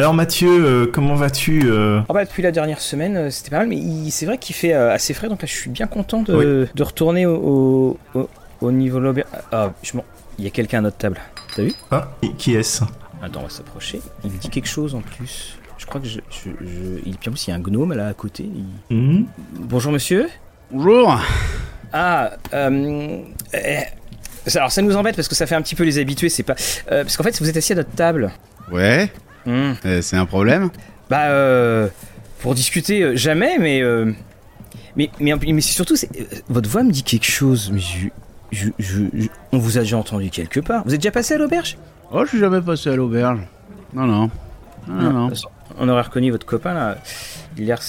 Alors Mathieu, euh, comment vas-tu euh Oh bah, depuis la dernière semaine, euh, c'était pas mal, mais c'est vrai qu'il fait euh, assez frais, donc là je suis bien content de, de retourner au, au, au niveau de l'auberge. Ah, je m'en- il y a quelqu'un à notre table. T'as vu? Ah, et qui est-ce? Attends, on va s'approcher. Il dit quelque chose en plus. Je crois que je. je, je- Il, puis en plus, il y a un gnome là à côté. Il- Mhm. Bonjour monsieur. Bonjour. Ah, euh, euh, alors ça nous embête parce que ça fait un petit peu les habitués, c'est pas. euh, parce qu'en fait, vous êtes assis à notre table. Ouais, Euh, c'est un problème Bah, euh, pour discuter, euh, jamais, mais. euh, mais mais, mais c'est surtout, c'est- euh, votre voix me dit quelque chose, mais je, je, je- je- on vous a déjà entendu quelque part. Vous êtes déjà passé à l'auberge? Oh, je suis jamais passé à l'auberge. Non, non. Non, non. On aurait reconnu votre copain là. Il a l'air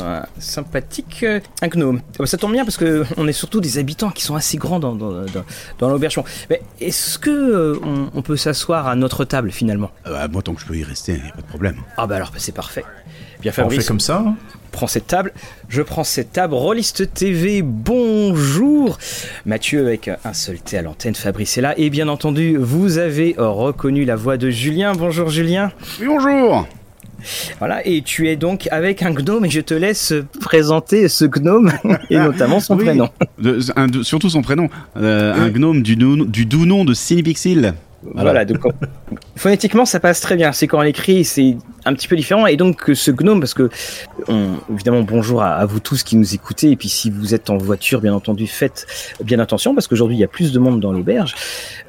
euh, sympathique. euh, Un gnome. Ah bah, ça tombe bien parce que on est surtout des habitants qui sont assez grands dans, dans, dans, dans l'auberge. Mais est-ce que euh, on, on peut s'asseoir à notre table finalement? Euh, bah, moi, tant que je peux y rester, y a pas de problème. Ah bah alors bah, c'est parfait. Bien On fait Fabrice, comme ça hein prends cette table. Je prends cette table. Rolliste TV, bonjour. Mathieu avec un seul T à l'antenne. Fabrice est là. Et bien entendu, vous avez reconnu la voix de Julien. Bonjour Julien. Oui, bonjour. Voilà, et tu es donc avec un gnome et je te laisse présenter ce gnome et notamment son Oui. prénom. De- un- de- surtout son prénom. Euh, un gnome du, nou- du doux nom de Cinepixel. Voilà, donc phonétiquement ça passe très bien. C'est quand on l'écrit, c'est un petit peu différent. Et donc ce gnome, parce que on- évidemment bonjour à, vous tous qui nous écoutez. Et puis si vous êtes en voiture, bien entendu, faites bien attention parce qu'aujourd'hui il y a plus de monde dans l'auberge.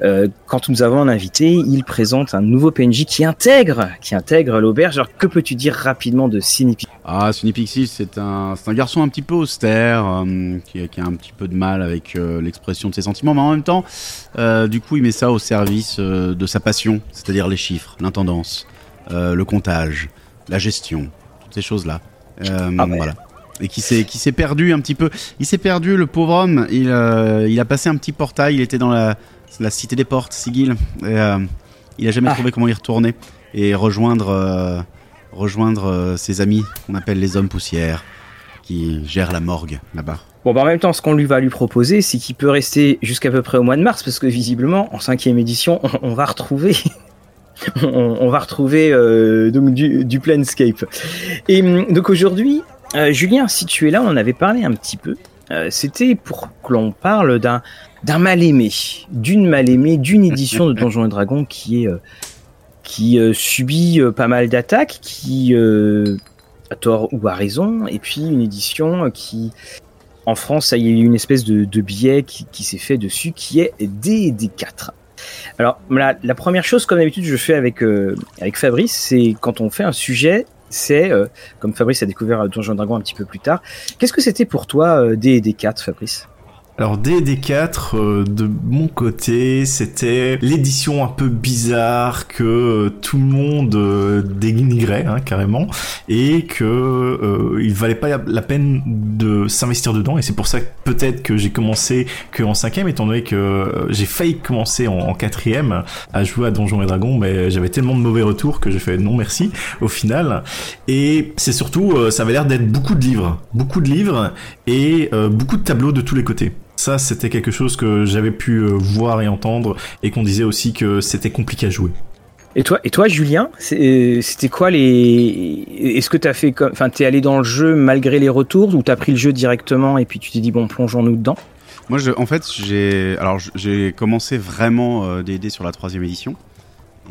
Euh, quand nous avons un invité, il présente un nouveau PNJ qui intègre, qui intègre l'auberge. Alors que peux-tu dire rapidement de Cinepi Ah, Cinepixel, c'est un, un garçon un petit peu austère, euh, qui, a un petit peu de mal avec euh, l'expression de ses sentiments, mais en même temps, du coup, il met ça au service de sa passion, c'est-à-dire les chiffres, l'intendance, euh, le comptage, la gestion, toutes ces choses-là. Euh, Ah ouais. Voilà. Et qui s'est qui s'est perdu un petit peu. Il s'est perdu, le pauvre homme. Il, euh, il a passé un petit portail. Il était dans la, la cité des portes, Sigil. Et, il a jamais Ah. trouvé comment y retourner et rejoindre rejoindre ses amis qu'on appelle les hommes poussières qui gèrent la morgue là-bas. Bon, bah en même temps, ce qu'on lui va lui proposer, c'est qu'il peut rester jusqu'à peu près au mois de mars, parce que visiblement, en cinquième édition, on, on va retrouver, on, va retrouver euh, donc du, du Planescape. Et hum, donc aujourd'hui, euh, Julien, si tu es là, on en avait parlé un petit peu. Euh, C'était pour que l'on parle d'un d'un mal aimé, d'une mal aimée, d'une édition de Donjons et Dragons qui subit pas mal d'attaques, qui euh, à tort ou à raison, et puis une édition qui en France, il y a eu une espèce de, de billet qui, qui s'est fait dessus, qui est D&D4. Alors, la, la première chose, comme d'habitude, je fais avec, euh, avec Fabrice, c'est quand on fait un sujet, c'est, euh, comme Fabrice a découvert Donjon Dragon un petit peu plus tard, qu'est-ce que c'était pour toi euh, D&D4, Fabrice? Alors DD4, euh, de mon côté, c'était l'édition un peu bizarre que euh, tout le monde euh, dénigrait hein, carrément et que euh, il valait pas la peine de s'investir dedans et c'est pour ça peut-être que j'ai commencé que en cinquième étant donné que j'ai failli commencer en, quatrième à jouer à Donjons et Dragons mais j'avais tellement de mauvais retours que j'ai fait non merci au final. Et c'est surtout ça avait l'air d'être beaucoup de livres. Beaucoup de livres et beaucoup de tableaux de tous les côtés ça, c'était quelque chose que j'avais pu euh, voir et entendre, et qu'on disait aussi que c'était compliqué à jouer. et toi, et toi, Julien, c'est- euh, c'était quoi les Est-ce que t'as fait comme, enfin, t'es allé dans le jeu malgré les retours, ou t'as pris le jeu directement et puis tu t'es dit bon, plongeons-nous dedans? Moi, je, en fait, j'ai alors j'ai commencé vraiment euh, D&D sur la troisième édition.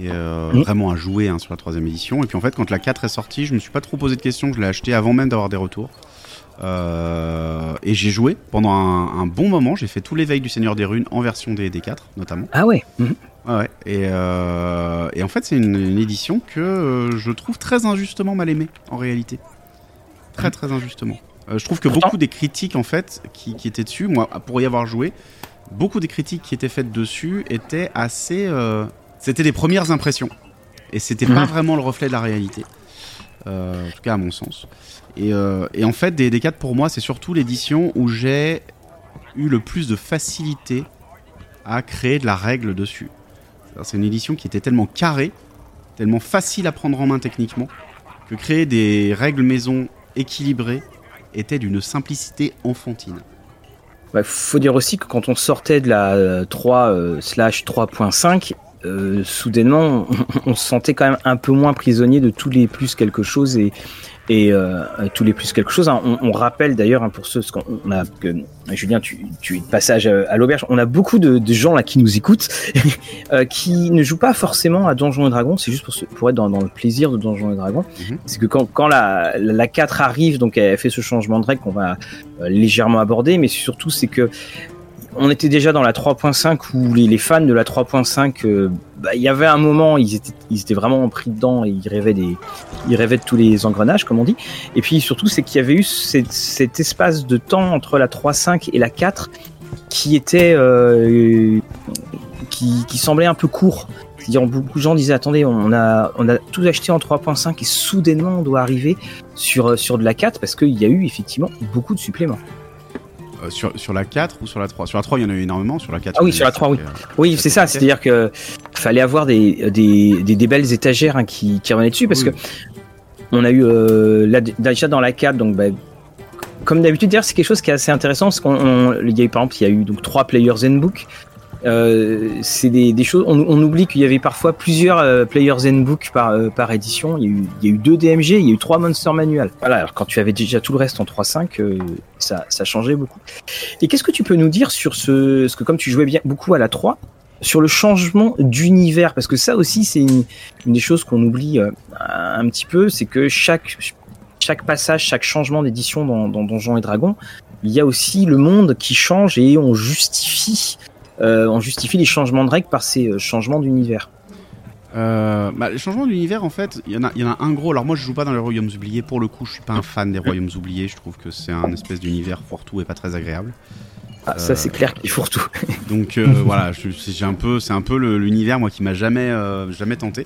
Et euh, Mhm. vraiment à jouer hein, sur la troisième édition. Et puis en fait, quand la 4 est sortie, je me suis pas trop posé de questions. Je l'ai acheté avant même d'avoir des retours. Euh, et j'ai joué pendant un, un bon moment. J'ai fait tout l'éveil du Seigneur des Runes en version D&D 4 notamment. Ah ouais. mhm. Ouais, ouais. Et, euh, et en fait, c'est une, une édition que euh, je trouve très injustement mal aimée, en réalité. Très, très injustement. Euh, je trouve que beaucoup des critiques, en fait, qui, qui étaient dessus, moi, pour y avoir joué, beaucoup des critiques qui étaient faites dessus étaient assez. C'était des premières impressions. Et c'était pas Mhm. vraiment le reflet de la réalité. Euh, en tout cas, à mon sens. Et, euh, en fait, des, des 4 pour moi, c'est surtout l'édition où j'ai eu le plus de facilité à créer de la règle dessus. C'est une édition qui était tellement carrée, tellement facile à prendre en main techniquement, que créer des règles maison équilibrées était d'une simplicité enfantine. Bah, faut dire aussi que quand on sortait de la euh, 3 euh, slash 3.5, soudainement, on, se sentait quand même un peu moins prisonnier de tous les plus quelque chose et, et euh, tous les plus quelque chose. Hein. On, rappelle d'ailleurs hein, pour ceux qu'on a que Julien, tu, tu es de passage à, l'auberge. On a beaucoup de, gens là qui nous écoutent, euh, qui ne jouent pas forcément à Donjons et Dragons. C'est juste pour, pour être dans, le plaisir de Donjons et Dragons. Mhm. C'est que quand, quand la, la 4 arrive, donc elle fait ce changement de règle qu'on va euh, légèrement aborder, mais surtout c'est que on était déjà dans la 3.5 où les, fans de la 3.5, euh, bah, il y avait un moment, ils étaient, vraiment pris dedans et ils rêvaient des, ils rêvaient de tous les engrenages, comme on dit. Et puis surtout, c'est qu'il y avait eu cet, espace de temps entre la 3.5 et la 4 qui était, euh, qui, semblait un peu court. C'est-à-dire, beaucoup de gens disaient, attendez, on a, on a tout acheté en 3.5 et soudainement on doit arriver sur, sur de la 4 parce qu'il y a eu effectivement beaucoup de suppléments. Euh, sur, sur, la 4 ou sur la 3 Sur la 3, il y en a eu énormément. Sur la 4, ah oui, sur la 3, oui. Euh, oui, c'est ça. C'est-à-dire que fallait avoir des, des, des, belles étagères hein, qui, qui revenaient dessus parce que on a eu euh, déjà dans la 4, donc bah, comme d'habitude, c'est quelque chose qui est assez intéressant parce qu'on, il y a eu par exemple, il y a eu donc trois players Zenbook euh, c'est des, choses. On, oublie qu'il y avait parfois plusieurs euh, players book par, euh, par édition. Il y, a eu, il y, a eu, deux DMG, il y a eu trois Monster Manual. Voilà. Alors quand tu avais déjà tout le reste en 3.5, ça, ça changeait beaucoup. Et qu'est-ce que tu peux nous dire sur ce, ce que comme tu jouais bien beaucoup à la 3, sur le changement d'univers? Parce que ça aussi, c'est une, des choses qu'on oublie un petit peu, c'est que chaque chaque passage, chaque changement d'édition dans, dans Donjons et Dragons, il y a aussi le monde qui change et on justifie euh, on justifie les changements de règles par ces euh, changements d'univers. Euh, bah, les changements d'univers, en fait, il y, en a, y en a un gros. Alors, moi, je joue pas dans les royaumes oubliés. Pour le coup, je suis pas un fan des royaumes oubliés. Je trouve que c'est un espèce d'univers fourre-tout et pas très agréable. Ah, ça, c'est clair qu'il fourre-tout. donc, voilà, c'est un peu, c'est un peu l'univers, moi, qui m'a jamais, jamais tenté.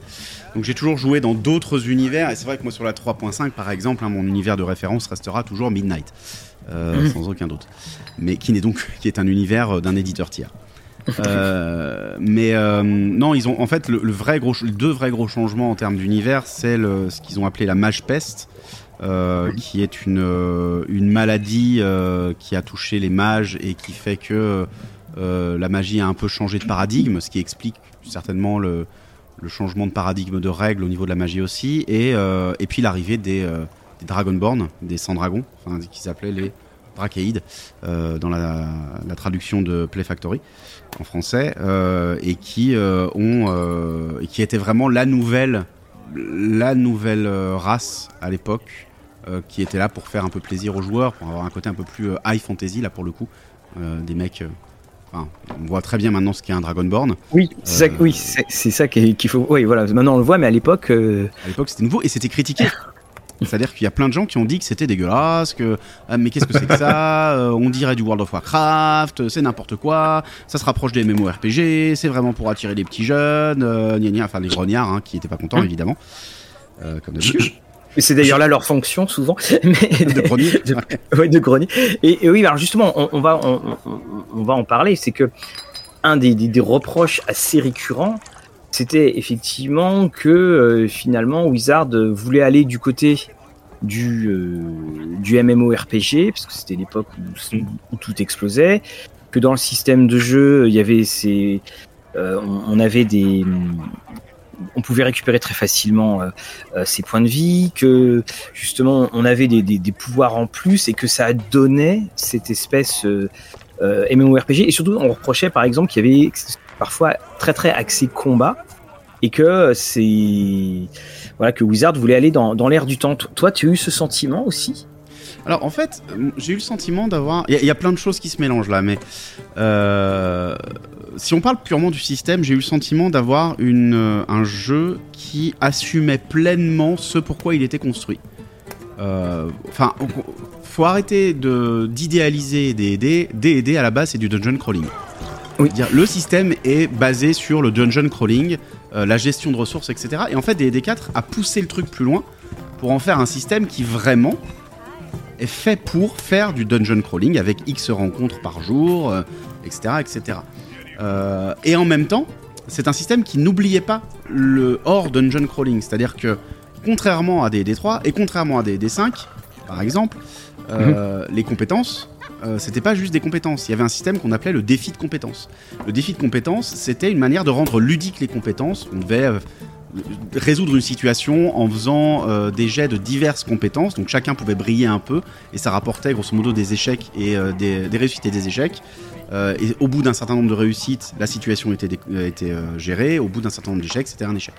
Donc, j'ai toujours joué dans d'autres univers. Et c'est vrai que moi, sur la 3.5, par exemple, hein, mon univers de référence restera toujours Midnight. Mhm. sans aucun doute. Mais qui n'est donc, qui est un univers d'un éditeur tiers. Euh, mais euh, non, ils ont en fait le, vrai gros, deux vrais gros changements en termes d'univers, c'est ce qu'ils ont appelé la mage peste, euh, qui est une, une maladie qui a touché les mages et qui fait que la magie a un peu changé de paradigme, ce qui explique certainement le, changement de paradigme de règles au niveau de la magie aussi, et, et puis l'arrivée des, des Dragonborn, des sans dragons, enfin, qui s'appelaient les Dracaïdes dans la, la, traduction de Play Factory en français euh, et qui euh, ont euh, et qui était vraiment la nouvelle la nouvelle race à l'époque qui était là pour faire un peu plaisir aux joueurs pour avoir un côté un peu plus high fantasy là pour le coup des mecs on voit très bien maintenant ce qu'est un Dragonborn. Oui, c'est ça, oui, c'est ça qu'il faut. Oui, voilà. Maintenant on le voit, mais à l'époque. À l'époque, c'était nouveau et c'était critiqué. C'est-à-dire qu'il y a plein de gens qui ont dit que c'était dégueulasse, que ah, mais qu'est-ce que c'est que ça euh, On dirait du World of Warcraft, c'est n'importe quoi, ça se rapproche des MMORPG, c'est vraiment pour attirer les petits jeunes, euh, enfin les grognards hein, qui n'étaient pas contents évidemment, euh, comme d'habitude. C'est d'ailleurs là leur fonction souvent. de grenier. oui, de grenier. Et, oui, alors justement, on, va, on, va en parler. C'est que un des, des, reproches assez récurrents, c'était effectivement que euh, finalement Wizard voulait aller du côté du, euh, du MMORPG, parce que c'était l'époque où, tout explosait, que dans le système de jeu, il y avait ces, euh, on, avait des, on pouvait récupérer très facilement ses points de vie, que justement on avait des, des, des, pouvoirs en plus et que ça donnait cette espèce MMORPG. Et surtout, on reprochait par exemple qu'il y avait parfois très très axé combat et que c'est voilà que Wizard voulait aller dans, dans l'air du temps. Toi, tu as eu ce sentiment aussi? Alors en fait, j'ai eu le sentiment d'avoir. Il y, a plein de choses qui se mélangent là, mais euh, si on parle purement du système, j'ai eu le sentiment d'avoir une euh, un jeu qui assumait pleinement ce pourquoi il était construit. Euh, enfin, faut arrêter de d'idéaliser D&D. D&D à la base c'est du dungeon crawling. Oui. Le système est basé sur le dungeon crawling, euh, la gestion de ressources, etc. Et en fait, D&D4 a poussé le truc plus loin pour en faire un système qui vraiment est fait pour faire du dungeon crawling avec X rencontres par jour, etc. Euh, etc. Euh, et en même temps, c'est un système qui n'oubliait pas le hors dungeon crawling. C'est-à-dire que, contrairement à des D3 et contrairement à des D5, par exemple, mhm. les compétences euh, c'était pas juste des compétences. Il y avait un système qu'on appelait le défi de compétences. Le défi de compétences, c'était une manière de rendre ludique les compétences. On devait euh, résoudre une situation en faisant euh, des jets de diverses compétences. Donc chacun pouvait briller un peu et ça rapportait grosso modo des échecs et des, des, réussites et des échecs. et au bout d'un certain nombre de réussites, la situation était, était gérée. Au bout d'un certain nombre d'échecs, c'était un échec.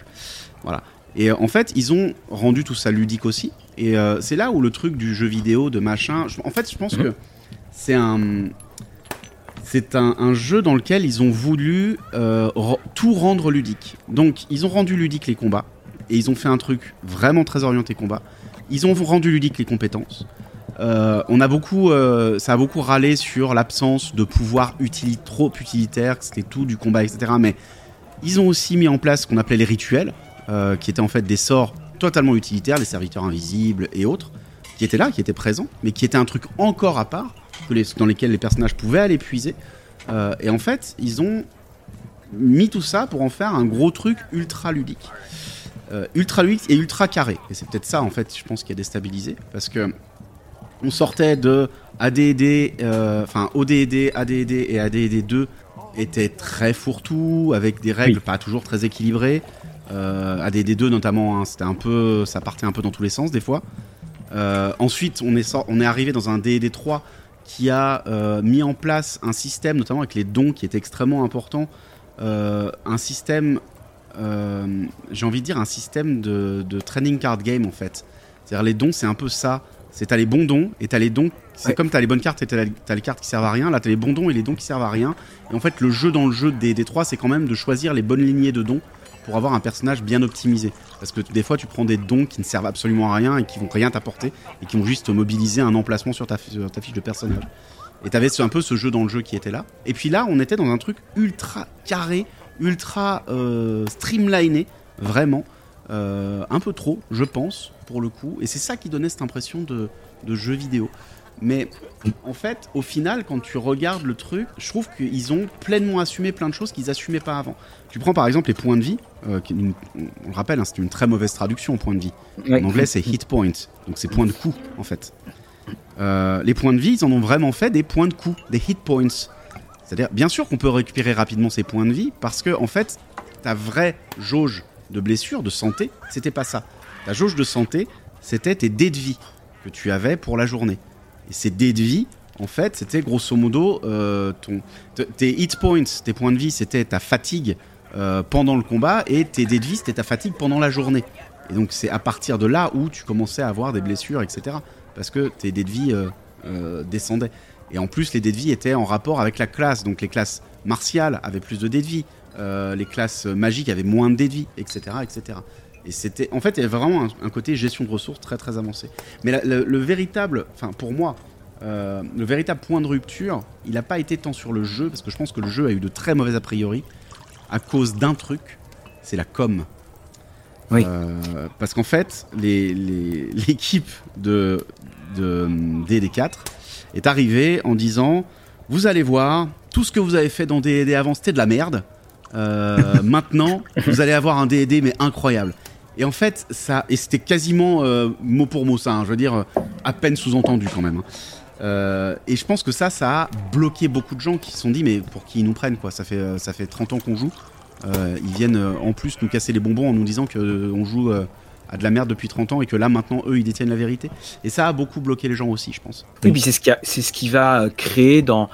Voilà. Et en fait, ils ont rendu tout ça ludique aussi. Et c'est là où le truc du jeu vidéo, de machin. en fait, je pense mhm. que c'est un. C'est un, jeu dans lequel ils ont voulu euh, tout rendre ludique. Donc, ils ont rendu ludique les combats. Et ils ont fait un truc vraiment très orienté combat. Ils ont rendu ludique les compétences. Euh, on a beaucoup, euh, ça a beaucoup râlé sur l'absence de pouvoir trop utilitaire, que c'était tout du combat, etc. Mais ils ont aussi mis en place ce qu'on appelait les rituels, qui étaient en fait des sorts totalement utilitaires, les serviteurs invisibles et autres, qui étaient là, qui étaient présents, mais qui étaient un truc encore à part, dans lesquels les personnages pouvaient aller puiser. Euh, et en fait, ils ont mis tout ça pour en faire un gros truc ultra ludique. Euh, ultra ludique et ultra carré. Et c'est peut-être ça, en fait, je pense, qui a déstabilisé. Parce que on sortait de ADD, euh, enfin ODD, ADD et ADD 2 étaient très fourre-tout, avec des règles pas toujours très équilibrées. ADD 2 notamment, hein, c'était un peu, ça partait un peu dans tous les sens des fois. ensuite, on est, on est arrivé dans un DD 3 qui a euh, mis en place un système, notamment avec les dons, qui est extrêmement important. Euh, un système, euh, j'ai envie de dire, un système de, de, training card game en fait. C'est-à-dire les dons, c'est un peu ça. C'est t'as les bons dons et t'as les dons. C'est comme t'as les bonnes cartes et t'as, as les cartes qui servent à rien. Là, t'as les bons dons et les dons qui servent à rien. Et en fait, le jeu dans le jeu des, des trois, c'est quand même de choisir les bonnes lignées de dons pour avoir un personnage bien optimisé. Parce que des fois, tu prends des dons qui ne servent absolument à rien et qui vont rien t'apporter et qui vont juste mobiliser un emplacement sur ta, fiche de personnage. Et t'avais un peu ce jeu dans le jeu qui était là. Et puis là, on était dans un truc ultra carré, ultra euh, streamliné, vraiment. Euh, un peu trop, je pense, pour le coup. Et c'est ça qui donnait cette impression de, de jeu vidéo. Mais en fait, au final, quand tu regardes le truc, je trouve qu'ils ont pleinement assumé plein de choses qu'ils assumaient pas avant. Tu prends par exemple les points de vie, euh, on le rappelle, hein, c'est une très mauvaise traduction, point de vie. En anglais, c'est hit point, donc c'est points de coup en fait. Euh, les points de vie, ils en ont vraiment fait des points de coup, des hit points. C'est-à-dire, bien sûr qu'on peut récupérer rapidement ces points de vie parce que en fait, ta vraie jauge de blessure, de santé, c'était pas ça. Ta jauge de santé, c'était tes dés de vie que tu avais pour la journée. Et ces dés de vie, en fait, c'était grosso modo euh, ton, tes hit points, tes points de vie, c'était ta fatigue euh, pendant le combat et tes dés de vie, c'était ta fatigue pendant la journée. Et donc c'est à partir de là où tu commençais à avoir des blessures, etc. Parce que tes dés de vie euh, descendaient. Et en plus, les dés de vie étaient en rapport avec la classe. Donc les classes martiales avaient plus de dés de vie, les classes magiques avaient moins de dés de vie, etc., etc. Et c'était, en fait, il y avait vraiment un, côté gestion de ressources très très avancé. Mais le, véritable, enfin pour moi, euh, le véritable point de rupture, il n'a pas été tant sur le jeu, parce que je pense que le jeu a eu de très mauvais a priori, à cause d'un truc, c'est la com. Oui. Euh, parce qu'en fait, l'équipe de, de DD4 est arrivée en disant Vous allez voir, tout ce que vous avez fait dans DD avant, c'était de la merde. Euh, maintenant, vous allez avoir un DD, mais incroyable. Et en fait, ça, et c'était quasiment euh, mot pour mot ça, hein, je veux dire, à peine sous-entendu quand même. Hein. Euh, et je pense que ça, ça a bloqué beaucoup de gens qui se sont dit, mais pour qui ils nous prennent, quoi. Ça fait, euh, ça fait 30 ans qu'on joue. ils viennent en plus nous casser les bonbons en nous disant qu'on joue à de la merde depuis 30 ans et que là, maintenant, eux, ils détiennent la vérité. Et ça a beaucoup bloqué les gens aussi, je pense. Oui, puis c'est ce, qui c'est ce qui va créer dans,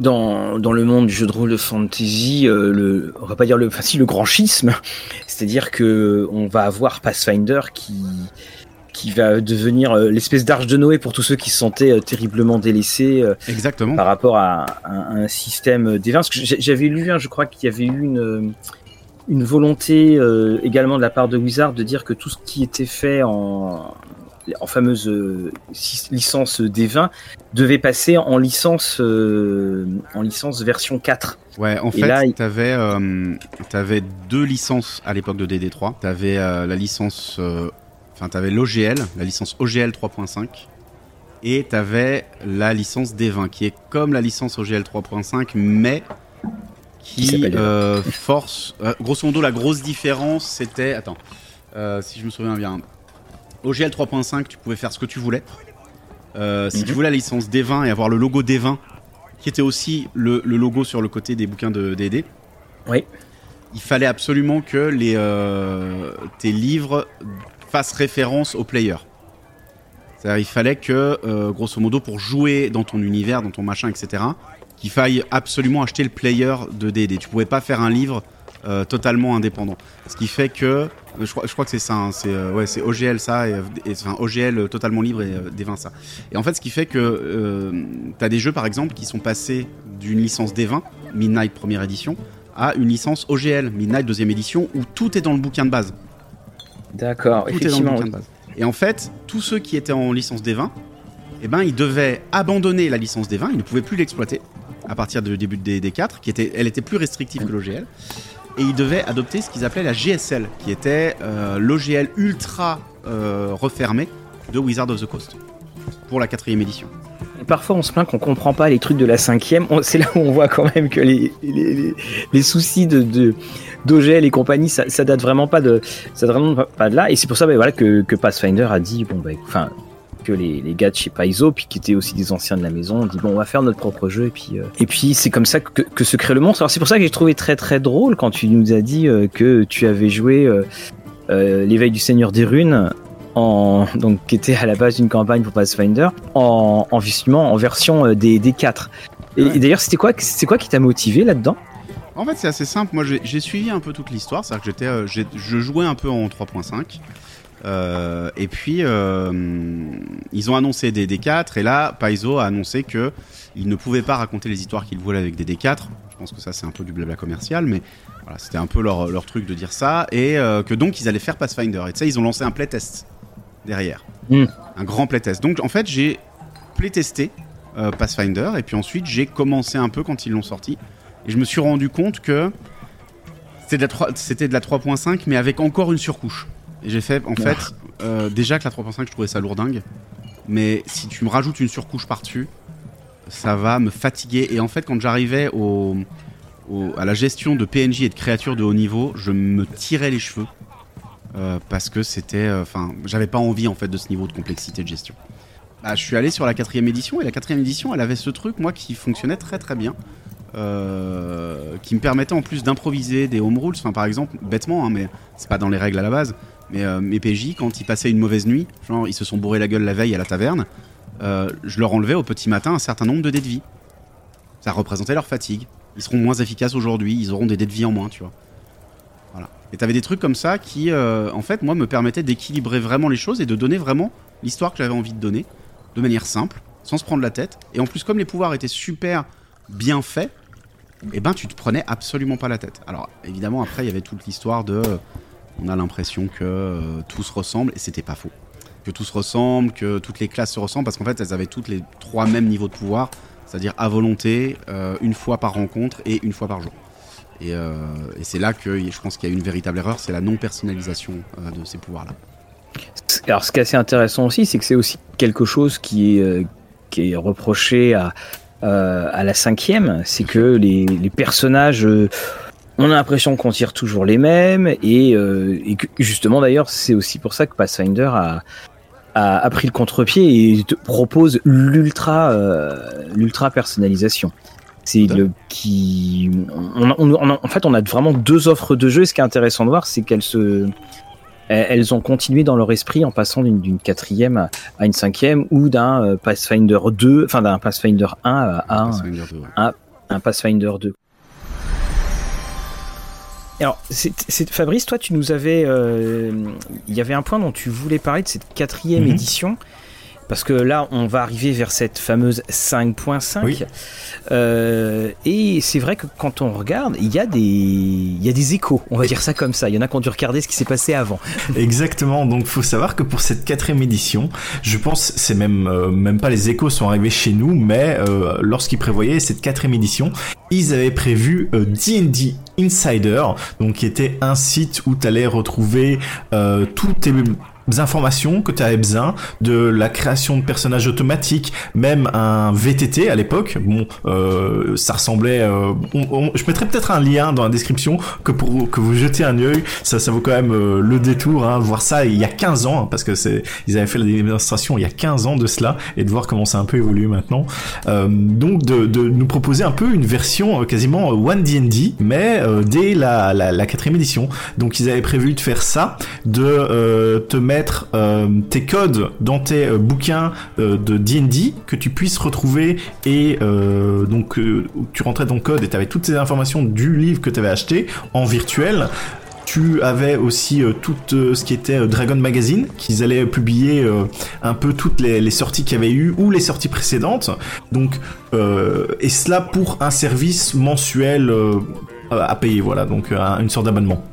dans, dans le monde du jeu de rôle de fantasy, euh, le, on va pas dire le, si, le grand schisme, c'est-à-dire que on va avoir Pathfinder qui qui va devenir euh, l'espèce d'arche de Noé pour tous ceux qui se sentaient euh, terriblement délaissés Exactement. par rapport à, un système d'évin. J'avais lu, hein, je crois qu'il y avait eu une, une volonté également de la part de Wizard de dire que tout ce qui était fait en, en fameuse euh, licence D20 devait passer en licence euh, en licence version 4. Ouais, en fait, tu avais, euh, avais, deux licences à l'époque de DD3. Tu avais la licence enfin tu avais l'OGL, la licence OGL 3.5 et tu avais la licence D20 qui est comme la licence OGL 3.5 mais qui, force grosso modo la grosse différence c'était attends si je me souviens bien OGL 3.5, tu pouvais faire ce que tu voulais. Euh, si tu Mhm. voulais la licence D20 et avoir le logo D20, qui était aussi le, le logo sur le côté des bouquins de D&D, Oui. il fallait absolument que les, euh, tes livres fassent référence au player. C'est-à-dire, il fallait que, euh, grosso modo, pour jouer dans ton univers, dans ton machin, etc., qu'il faille absolument acheter le player de D&D. Tu pouvais pas faire un livre euh, totalement indépendant. Ce qui fait que, euh, je crois, je crois que c'est ça, hein, c'est euh, OGL ça, et, enfin OGL totalement libre et euh, D20 ça. Et en fait, ce qui fait que t'as des jeux par exemple qui sont passés d'une licence D20, Midnight première édition, à une licence OGL, Midnight deuxième édition, où tout est dans le bouquin de base. D'accord, Tout est dans le effectivement. de base. Et en fait, tous ceux qui étaient en licence D20, eh ben, ils devaient abandonner la licence D20, ils ne pouvaient plus l'exploiter à partir du début de D4, qui était, elle était plus restrictive que l'OGL. Et ils devaient adopter ce qu'ils appelaient la GSL, qui était euh, l'OGL ultra euh, refermé de Wizard of the Coast pour la quatrième édition. Et Parfois, on se plaint qu'on comprend pas les trucs de la cinquième. On- C'est là où on voit quand même que les, les, les- les soucis de, de d'OGL et compagnie, ça, ça date vraiment pas de, ça date vraiment pas- de là. Et c'est pour ça, bah, voilà, que, que Pathfinder a dit, bon, bah, enfin, que les, les gars de chez Paizo, puis qui étaient aussi des anciens de la maison, ont dit bon, on va faire notre propre jeu. Et puis, euh, et puis c'est comme ça que, que se crée le monstre. Alors c'est pour ça que j'ai trouvé très très drôle quand tu nous as dit euh, que tu avais joué euh, l'éveil du Seigneur des Runes. En, donc qui était à la base d'une campagne pour Pathfinder en, en en version des, des 4 et, Ouais. et d'ailleurs c'était quoi c'est quoi qui t'a motivé là-dedans? En fait, c'est assez simple. Moi, j'ai suivi un peu toute l'histoire. C'est-à-dire que j'étais, euh, je jouais un peu en 3.5. Euh, et puis, euh, ils ont annoncé des D4. Et là, Paizo a annoncé que ils ne pouvaient pas raconter les histoires qu'ils voulaient avec des D4. Je pense que ça, c'est un peu du blabla commercial. Mais voilà, c'était un peu leur, leur truc de dire ça. Et que donc, ils allaient faire Pathfinder. Et tu sais, ils ont lancé un playtest derrière. Mm. Un grand playtest. Donc, en fait, j'ai playtesté euh, Pathfinder. Et puis ensuite, j'ai commencé un peu quand ils l'ont sorti. Et je me suis rendu compte que c'était de la 3 c'était de la 3.5, mais avec encore une surcouche. Et j'ai fait, en fait, euh, déjà que la 3.5, je trouvais ça lourdingue. Mais si tu me rajoutes une surcouche par-dessus, ça va me fatiguer. Et en fait, quand j'arrivais au, au- à la gestion de PNJ et de créatures de haut niveau, je me tirais les cheveux. Euh, parce que c'était. Enfin, j'avais pas envie en fait de ce niveau de complexité de gestion. Bah, je suis allé sur la quatrième édition et la quatrième édition, elle avait ce truc, moi, qui fonctionnait très très bien. Euh, qui me permettait en plus d'improviser des home rules. Enfin, par exemple, bêtement, hein, mais c'est pas dans les règles à la base. Mais euh, mes PJ, quand ils passaient une mauvaise nuit, genre ils se sont bourrés la gueule la veille à la taverne, euh, je leur enlevais au petit matin un certain nombre de dés de vie. Ça représentait leur fatigue. Ils seront moins efficaces aujourd'hui, ils auront des dés de vie en moins, tu vois. Voilà. Et t'avais des trucs comme ça qui, euh, en fait, moi, me permettaient d'équilibrer vraiment les choses et de donner vraiment l'histoire que j'avais envie de donner, de manière simple, sans se prendre la tête. Et en plus, comme les pouvoirs étaient super bien faits, eh ben, tu te prenais absolument pas la tête. Alors, évidemment, après, il y avait toute l'histoire de. euh, On a l'impression que euh, tout se ressemble, et c'était pas faux. Que tout se ressemble, que toutes les classes se ressemblent, parce qu'en fait, elles avaient toutes les trois mêmes niveaux de pouvoir, c'est-à-dire à volonté, euh, une fois par rencontre et une fois par jour. Et, c'est là que je pense qu'il y a une véritable erreur, c'est la non-personnalisation de ces pouvoirs-là. Alors, ce qui est assez intéressant aussi, c'est que c'est aussi quelque chose qui est, reproché à, à la cinquième, c'est que les, personnages, euh, on a l'impression qu'on tire toujours les mêmes, et, euh, justement d'ailleurs, c'est aussi pour ça que Pathfinder a, a, pris le contre-pied et propose l'ultra, euh, l'ultra personnalisation. C'est le qui, on- en fait, on a vraiment deux offres de jeu. Et ce qui est intéressant de voir, c'est qu'elles se, elles elles ont continué dans leur esprit en passant d'une quatrième à, une cinquième ou d'un euh, Pathfinder 2, enfin d'un Pathfinder 1 à, un, Pathfinder 2, ouais. un Pathfinder 2. Alors, c'est Fabrice, toi, tu nous avais, euh, il y avait un point dont tu voulais parler de cette quatrième Mhm. édition, parce que là, on va arriver vers cette fameuse 5.5. Oui. Euh, et c'est vrai que quand on regarde, il y a des, il y a des échos, on va dire ça comme ça. Il y en a qui ont dû regarder ce qui s'est passé avant. Exactement. Donc, faut savoir que pour cette quatrième édition, je pense, c'est même euh, même pas les échos sont arrivés chez nous, mais euh, lorsqu'ils prévoyaient cette quatrième édition, ils avaient prévu D&D Insider, donc qui était un site où tu allais retrouver euh, tous tes informations que tu avais besoin, de la création de personnages automatiques, même un VTT à l'époque. Bon, euh, ça ressemblait. Euh, je mettrai peut-être un lien dans la description que pour que vous jetez un œil. Ça, ça vaut quand même euh, le détour. Hein, voir ça il y a 15 ans, hein, parce que c'est ils avaient fait la démonstration il y a 15 ans de cela, et de voir comment ça a un peu évolué maintenant. Donc de, nous proposer un peu une version quasiment One D&D, mais dès la, la, quatrième édition. Donc ils avaient prévu de faire ça, de te euh, tes codes dans tes euh, bouquins euh, de D&D que tu puisses retrouver et donc tu rentrais ton code et tu avais toutes ces informations du livre que tu avais acheté en virtuel tu avais aussi tout ce qui était Dragon Magazine, qu'ils allaient publier un peu toutes les, sorties qu'il y avait eu ou les sorties précédentes. Donc, et cela pour un service mensuel à payer, voilà, donc une sorte d'abonnement.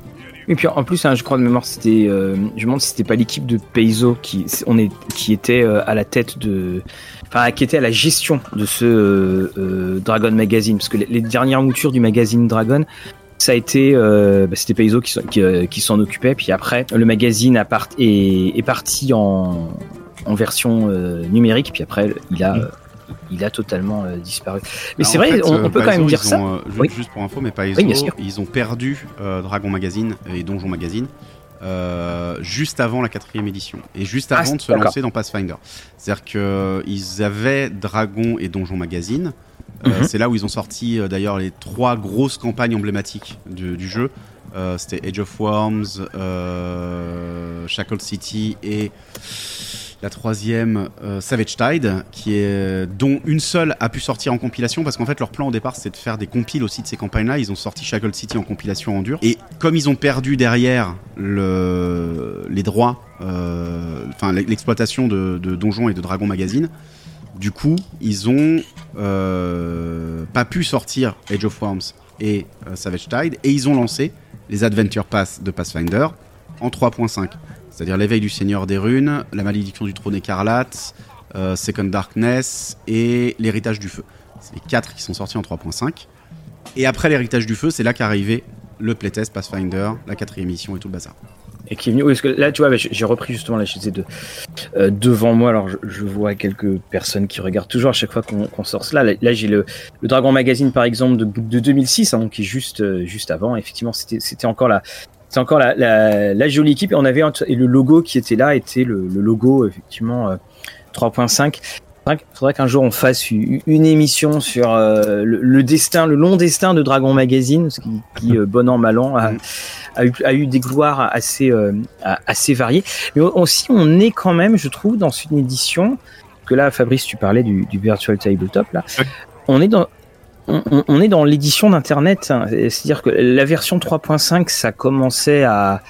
Et puis en plus, hein, je crois de mémoire, c'était, euh, je me demande si c'était pas l'équipe de Peizo qui, on est, qui était euh, à la tête de, enfin, qui était à la gestion de ce euh, Dragon Magazine, parce que les, dernières moutures du magazine Dragon, ça a été, bah, c'était Peizo qui, s'en occupait. Puis après, le magazine a est, est, parti en, en version numérique. Puis après, il a mm il a totalement euh, disparu. Mais c'est vrai, on, euh, peut quand même dire ça. Euh, juste pour info, mais pas ils ont perdu Dragon Magazine et Donjon Magazine. juste avant la quatrième édition et juste ah, avant de se lancer dans Pathfinder. C'est-à-dire qu'ils avaient Dragon et Donjon Magazine. Mhm. C'est là où ils ont sorti d'ailleurs les trois grosses campagnes emblématiques du, du jeu. C'était Age of Worms, Shackle City et la troisième, euh, Savage Tide, est, dont une seule a pu sortir en compilation, parce qu'en fait leur plan au départ c'était de faire des compiles aussi de ces campagnes-là. Ils ont sorti Shackle City en compilation en dur. Et comme ils ont perdu derrière le, les droits, euh, enfin l'exploitation de, Donjons et de Dragon Magazine, du coup ils ont euh, pas pu sortir Age of Worms et Savage Tide, et ils ont lancé les Adventure Pass de Pathfinder en 3.5 c'est-à-dire l'éveil du Seigneur des Runes, la malédiction du trône écarlate, euh, Second Darkness et l'héritage du feu. C'est les quatre qui sont sortis en 3.5. Et après l'héritage du feu, c'est là qu'arrivait le playtest Pathfinder, la quatrième émission et tout le bazar. Et qui est venu. que là, tu vois, j'ai repris justement la chaise de devant moi. Alors, je, vois quelques personnes qui regardent toujours à chaque fois qu'on sort cela. Là, j'ai le, Dragon Magazine, par exemple, de, 2006, hein, qui est juste, euh, juste avant. Effectivement, c'était encore la, c'est encore la, la, la, jolie équipe. Et on avait et le logo qui était là était le, le logo effectivement 3.5. Euh, Il faudrait qu'un jour on fasse une émission sur euh, le, destin, le long destin de Dragon Magazine, ce qui, qui euh, bon an mal an a, a, eu, a, eu, des gloires assez assez variées. Mais aussi on est quand même, je trouve, dans une édition que là, Fabrice, tu parlais du, du Virtual Tabletop là. On est dans on, est dans l'édition d'Internet. Hein. C'est-à-dire que la version 3.5, ça commençait à...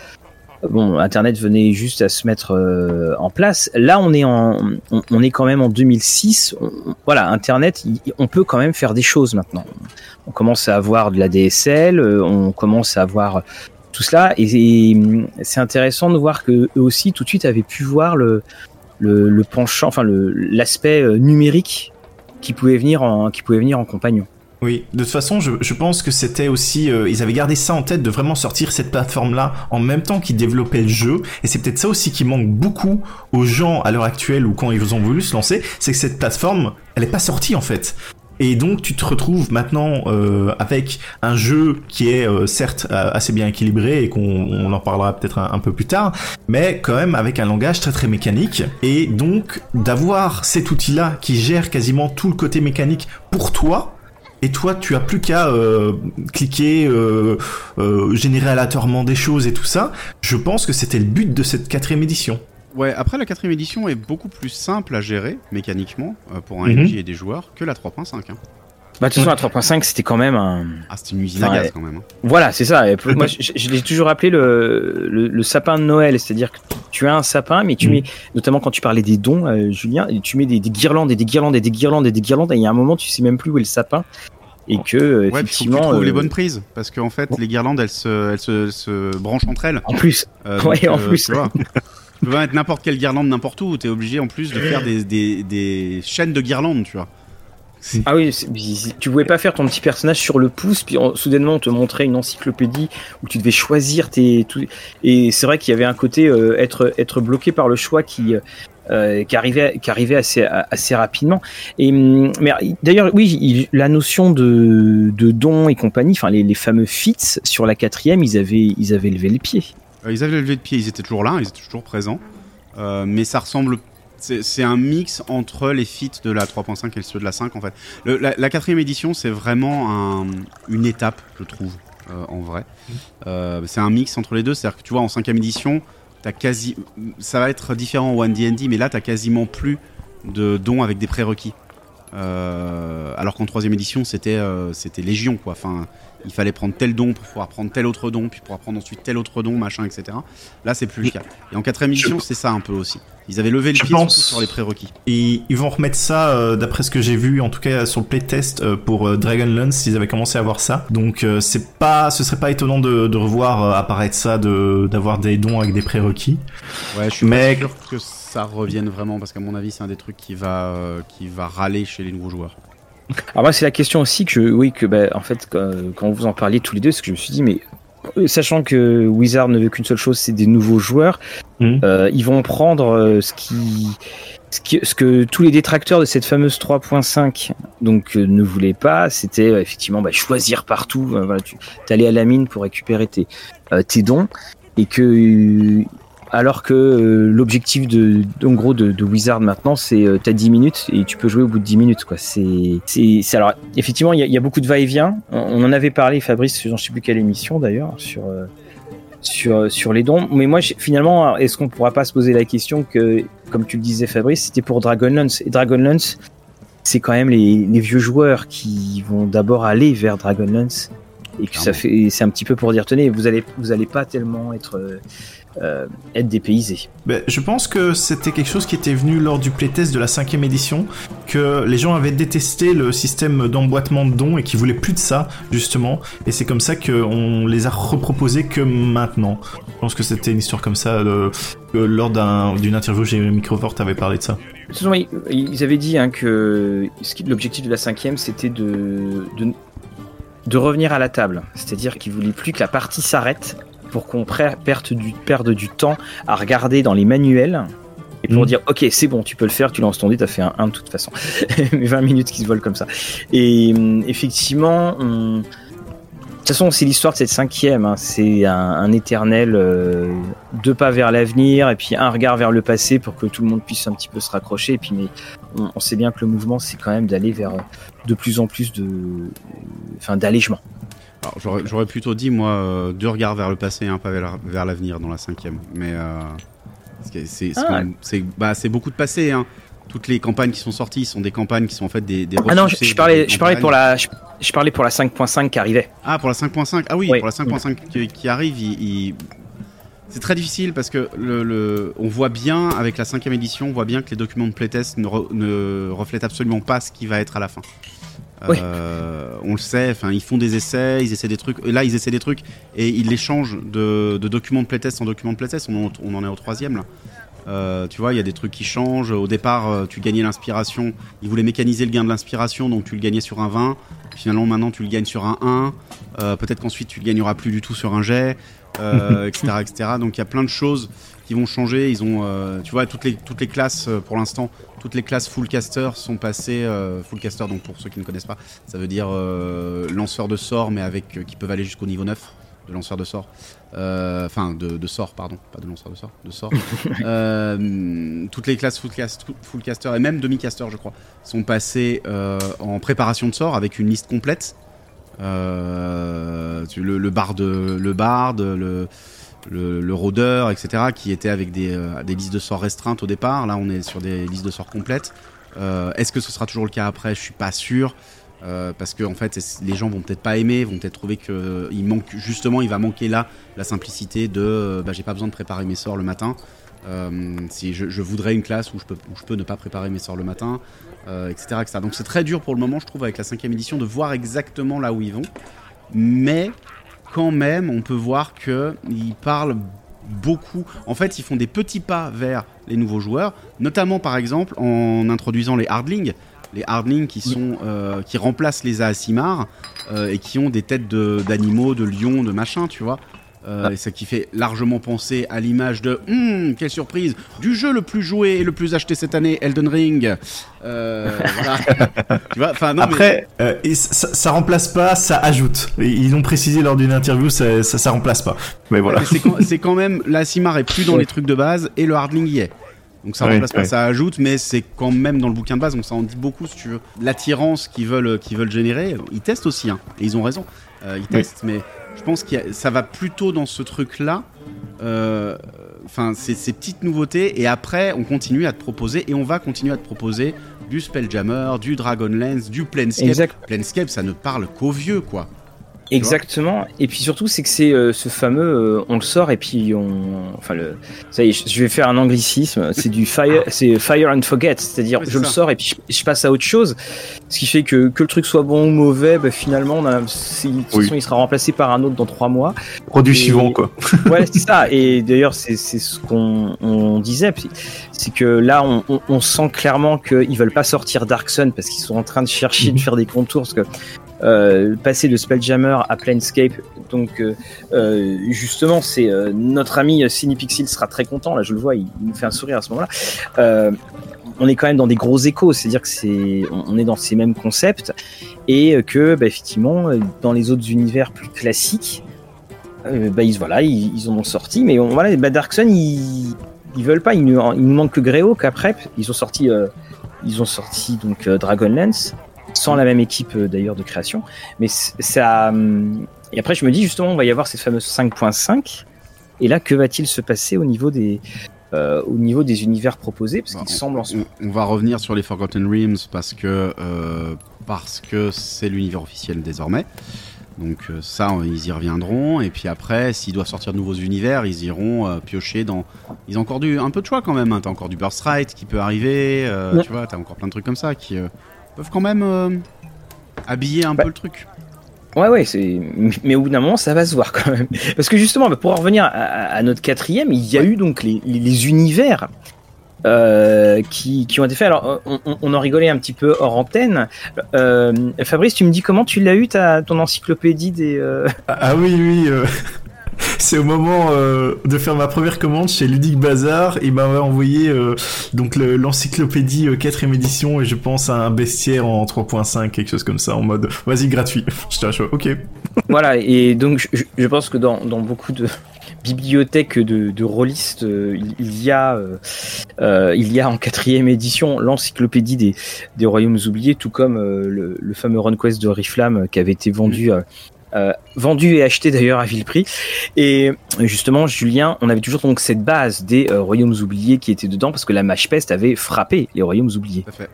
Bon, Internet venait juste à se mettre euh, en place. Là, on est en, on, est quand même en 2006. voilà, Internet, on peut quand même faire des choses maintenant. On commence à avoir de la DSL, euh, on commence à avoir tout cela, et, c'est intéressant de voir que eux aussi tout de suite avaient pu voir le, le, penchant, enfin l'aspect euh, numérique qui pouvait venir en, qui pouvait venir en compagnon. Oui, de toute façon, je, je pense que c'était aussi, euh, ils avaient gardé ça en tête de vraiment sortir cette plateforme-là en même temps qu'ils développaient le jeu. Et c'est peut-être ça aussi qui manque beaucoup aux gens à l'heure actuelle ou quand ils ont voulu se lancer, c'est que cette plateforme, elle est pas sortie en fait. Et donc tu te retrouves maintenant euh, avec un jeu qui est euh, certes assez bien équilibré et qu'on en parlera peut-être un, un, peu plus tard, mais quand même avec un langage très très mécanique. Et donc d'avoir cet outil-là qui gère quasiment tout le côté mécanique pour toi, et toi tu as plus qu'à euh, cliquer, euh, euh, générer aléatoirement des choses et tout ça. Je pense que c'était le but de cette quatrième édition. Ouais, après la quatrième édition est beaucoup plus simple à gérer mécaniquement pour un MJ mhm. et des joueurs que la 3.5. Hein. Bah, de toute façon, la 3.5, c'était quand même un. Ah, c'était une usine à gaz quand même. Hein. Voilà, c'est ça. moi, je, l'ai toujours appelé le, le, sapin de Noël. C'est-à-dire que tu as un sapin, mais tu mm. mets, notamment quand tu parlais des dons, euh, Julien, tu mets des, guirlandes et des guirlandes et des guirlandes et des guirlandes, et il y a un moment, tu sais même plus où est le sapin. Et que, euh, ouais, effectivement. Faut que tu les euh, bonnes prises. Parce qu'en fait, les guirlandes, elles se, elles se, se branchent entre elles. En plus. ouais, en plus. Tu peux mettre n'importe quelle guirlande n'importe où. T'es obligé en plus de faire des, des, des chaînes de guirlandes, tu vois. Ah oui, tu pouvais pas faire ton petit personnage sur le pouce, puis soudainement on te montrait une encyclopédie où tu devais choisir tes. et c'est vrai qu'il y avait un côté euh, être, être bloqué par le choix qui. Euh, qui arrivait, qui arrivait assez, assez rapidement. Et hum, mais d'ailleurs, oui, la notion de, de don et compagnie, enfin les, les fameux fits sur la quatrième, ils avaient, ils avaient levé le pied. Euh, ils avaient levé le pied, ils étaient toujours là, ils étaient toujours présents. mais ça ressemble c'est un mix entre les feats de la 3.5 et ceux de la 5 en fait. la, quatrième édition, c'est vraiment une étape, je trouve, euh, en vrai. Euh, c'est un mix entre les deux, c'est-à-dire que tu vois, en cinquième édition, as quasi, ça va être différent en 1D&D, mais là, tu as quasiment plus de dons avec des prérequis. Euh, alors qu'en troisième édition, c'était c'était légion, quoi. Enfin, il fallait prendre tel don pour pouvoir prendre tel autre don, puis pouvoir prendre ensuite tel autre don, machin, etc. Là, c'est plus le cas. Et en quatrième édition, c'est ça un peu aussi. Ils avaient levé le pied sur les prérequis. Et ils vont remettre ça, euh, d'après ce que j'ai vu, en tout cas sur le playtest euh, pour euh, Dragonlance, ils avaient commencé à voir ça. Donc c'est pas, ce serait pas étonnant de, de revoir apparaître ça, de d'avoir des dons avec des prérequis. Ouais, je suis Mais... pas sûr que ça revienne vraiment parce qu'à mon avis, c'est un des trucs qui va qui va râler chez les nouveaux joueurs. Alors moi, c'est la question aussi que, oui, que bah, en fait, quand, vous en parliez tous les deux, c'est que je me suis dit, mais euh, sachant que Wizard ne veut qu'une seule chose, c'est des nouveaux joueurs, mmh. euh, ils vont prendre euh, ce qui, ce que tous les détracteurs de cette fameuse 3.5 donc ne voulaient pas, c'était effectivement bah, choisir partout. voilà, tu allais à la mine pour récupérer tes, tes dons et que alors que euh, l'objectif de, en gros, de, Wizard maintenant, c'est euh, t'as 10 minutes et tu peux jouer au bout de 10 minutes, quoi. C'est, c'est, alors, effectivement, il y, a beaucoup de va-et-vient. On, en avait parlé, Fabrice, je ne sais plus quelle émission d'ailleurs, sur, euh, sur, sur les dons. Mais moi, finalement, est-ce qu'on pourra pas se poser la question que, comme tu le disais, Fabrice, c'était pour Dragonlance. Et Dragonlance, c'est quand même les, les, vieux joueurs qui vont d'abord aller vers Dragonlance. Et que ça fait, c'est un petit peu pour dire, tenez, vous allez, vous allez pas tellement être, euh, être dépaysé. Ben, je pense que c'était quelque chose qui était venu lors du playtest de la cinquième édition, que les gens avaient détesté le système d'emboîtement de dons et qui voulaient plus de ça, justement. Et c'est comme ça qu'on les a reproposés que maintenant. Je pense que c'était une histoire comme ça. Euh, lors d'une interview, j'ai Microvort avait parlé de ça. Ils avaient dit hein, que l'objectif de la cinquième, c'était de, de, de revenir à la table. C'est-à-dire qu'ils voulaient plus que la partie s'arrête pour qu'on perde du, perde du temps à regarder dans les manuels et pour mm. dire ok c'est bon tu peux le faire tu lances ton dé t'as fait un 1 de toute façon 20 minutes qui se volent comme ça et mm, effectivement de toute façon c'est l'histoire de cette cinquième hein. c'est un, éternel euh, deux pas vers l'avenir et puis un regard vers le passé pour que tout le monde puisse un petit peu se raccrocher et puis mais on, sait bien que le mouvement c'est quand même d'aller vers de plus en plus de enfin d'allègement J'aurais plutôt dit, moi, euh, deux regards vers le passé et un pas vers l'avenir dans la cinquième. Mais euh, ah. c'est beaucoup de passé. Hein. Toutes les campagnes qui sont sorties sont des campagnes qui sont en fait des. des ah non, je, parlais, je parlais pour la, je, parlais pour la 5.5 qui arrivait. Ah pour la 5.5. Ah oui, pour la 5.5 qui, arrive, il, c'est très difficile parce que le, on voit bien avec la cinquième édition, on voit bien que les documents de playtest ne, ne reflètent absolument pas ce qui va être à la fin. Euh, on le sait, enfin ils font des essais, ils essaient des trucs. Là ils essaient des trucs et ils les changent de, documents de playtest en documents de playtest. On, on en est au troisième là. Euh, tu vois, il y a des trucs qui changent. Au départ, euh, tu gagnais l'inspiration. Ils voulaient mécaniser le gain de l'inspiration, donc tu le gagnais sur un 20. Finalement, maintenant, tu le gagnes sur un 1. Peut-être qu'ensuite, tu le gagneras plus du tout sur un jet, etc., etc. Donc, il y a plein de choses qui vont changer. Ils ont, tu vois, toutes les, toutes les classes, pour l'instant, toutes les classes full caster sont passées euh, full caster donc pour ceux qui ne connaissent pas ça veut dire euh, lanceur de sorts mais avec euh, qui peuvent aller jusqu'au niveau 9 de lanceur de sorts enfin de, de sorts pardon pas de lanceur de sorts de sorts toutes les classes full, full caster et même demi caster je crois sont passées en préparation de sorts avec une liste complète le, le barde le barde le le, rôdeur, etc., qui était avec euh, des, listes de sorts restreintes au départ. Là, on est sur des listes de sorts complètes. Euh, est-ce que ce sera toujours le cas après? Je suis pas sûr. Euh, parce que en fait, les gens vont peut-être pas aimer, vont peut-être trouver que manque justement, il va manquer là la simplicité de, bah, j'ai pas besoin de préparer mes sorts le matin. si je, voudrais une classe où je, peux, je peux ne pas préparer mes sorts le matin, etc., etc. Donc c'est très dur pour le moment, je trouve, avec la cinquième édition, de voir exactement là où ils vont. Mais quand même, on peut voir qu'ils parlent beaucoup. En fait, ils font des petits pas vers les nouveaux joueurs, notamment par exemple en introduisant les hardlings. les hardlings qui sont euh, qui remplacent les Aasimar euh, et qui ont des têtes de- d'animaux, de, lions, de machin, tu vois. Euh. Et ce qui fait largement penser à l'image de Hum, quelle surprise du jeu le plus joué et le plus acheté cette année, Elden Ring. Euh, voilà. tu vois, non, mais- Après, euh, et ça, ça remplace pas, ça ajoute. Ils ont précisé lors d'une interview, ça, ça, ça remplace pas. Mais voilà. C'est quand, même la Simar est plus dans les trucs de base et le hardling y est. Donc ça remplace pas, ça ajoute, mais c'est quand même dans le bouquin de base, donc ça en dit beaucoup si tu veux. L'attirance qu'ils veulent, qu'ils veulent générer, ils testent aussi, hein, et ils ont raison. Euh, ils testent, mais je pense que ça va plutôt dans ce truc-là. euh, Enfin, c'est ces petites nouveautés, et après on continue à te proposer, et on va continuer à te proposer du Spelljammer, du Dragonlance, du Planescape. Exact. Planescape, ça ne parle qu'aux vieux, quoi. Exactement. Et puis surtout, c'est que c'est euh, ce fameux, euh, on le sort et puis on, enfin le, ça y est, je vais faire un anglicisme. C'est du fire, c'est fire and forget, c'est-à-dire je le sors et puis je, je passe à autre chose. Ce qui fait que que le truc soit bon ou mauvais, bah, finalement, on a, de toute Oui. façon, il sera remplacé par un autre dans trois mois. Produit suivant, quoi. Ouais, c'est ça. Et d'ailleurs, c'est c'est ce qu'on on disait, c'est que là, on, on, on sent clairement qu'ils veulent pas sortir Dark Sun parce qu'ils sont en train de chercher de faire des contours, parce que euh, passer de Spelljammer à Planescape, donc euh, euh, justement, c'est euh, notre ami Cinepixel sera très content. Là, je le vois, il, me fait un sourire à ce moment-là. On est quand même dans des gros échos, c'est-à-dire que c'est, on est dans ces mêmes concepts et que, bah, effectivement, dans les autres univers plus classiques, bah, ils, voilà, ils, en ont sorti, mais on, voilà, bah, Dark Sun, ils, ils veulent pas, il nous, nous manque que Greyhawk après. Ils ont sorti, ils ont sorti donc Dragonlance, sans la même équipe euh, d'ailleurs de création, mais ça. hum, Et après, je me dis justement, on va y avoir ces fameuses 5.5, et là, que va-t-il se passer au niveau des, euh, au niveau des univers proposés, parce Bah, qu'il semble en ce On, on va revenir sur les Forgotten Realms parce que euh, parce que c'est l'univers officiel désormais. Donc ça, ils y reviendront. Et puis après, s'ils doivent sortir de nouveaux univers, ils iront euh, piocher dans. Ils ont encore du un peu de choix quand même. Hein. T'as encore du Birthright qui peut arriver. euh, Ouais. Tu vois, t'as encore plein de trucs comme ça qui euh, peuvent quand même euh, habiller un Bah, peu le truc. Ouais, ouais, c'est. Mais au bout d'un moment, ça va se voir quand même. Parce que justement, bah, pour en revenir à, notre quatrième, il y a eu donc les, les- les univers euh, qui, qui ont été faits. Alors, on, on- on en rigolait un petit peu hors antenne. Euh, Fabrice, tu me dis comment tu l'as eu, ta, ton encyclopédie des. euh, Ah, ah oui, oui. Euh, C'est au moment euh, de faire ma première commande chez Ludic Bazar. Il m'avait envoyé euh, donc le- l'encyclopédie 4ème édition et je pense à un bestiaire en 3.5, quelque chose comme ça, en mode vas-y gratuit. J'étais à ok. Voilà, et donc je, je pense que dans, dans beaucoup de bibliothèques de, de rôlistes, euh, il, y a, euh, euh, il y a en quatrième édition l'encyclopédie des, des royaumes oubliés, tout comme euh, le, le fameux RunQuest de Riflam euh, qui avait été vendu. euh, euh, vendu et acheté d'ailleurs à vil prix. Et justement, Julien, on avait toujours donc cette base des euh, royaumes oubliés qui était dedans parce que la mâche peste avait frappé les royaumes oubliés. Tout à fait.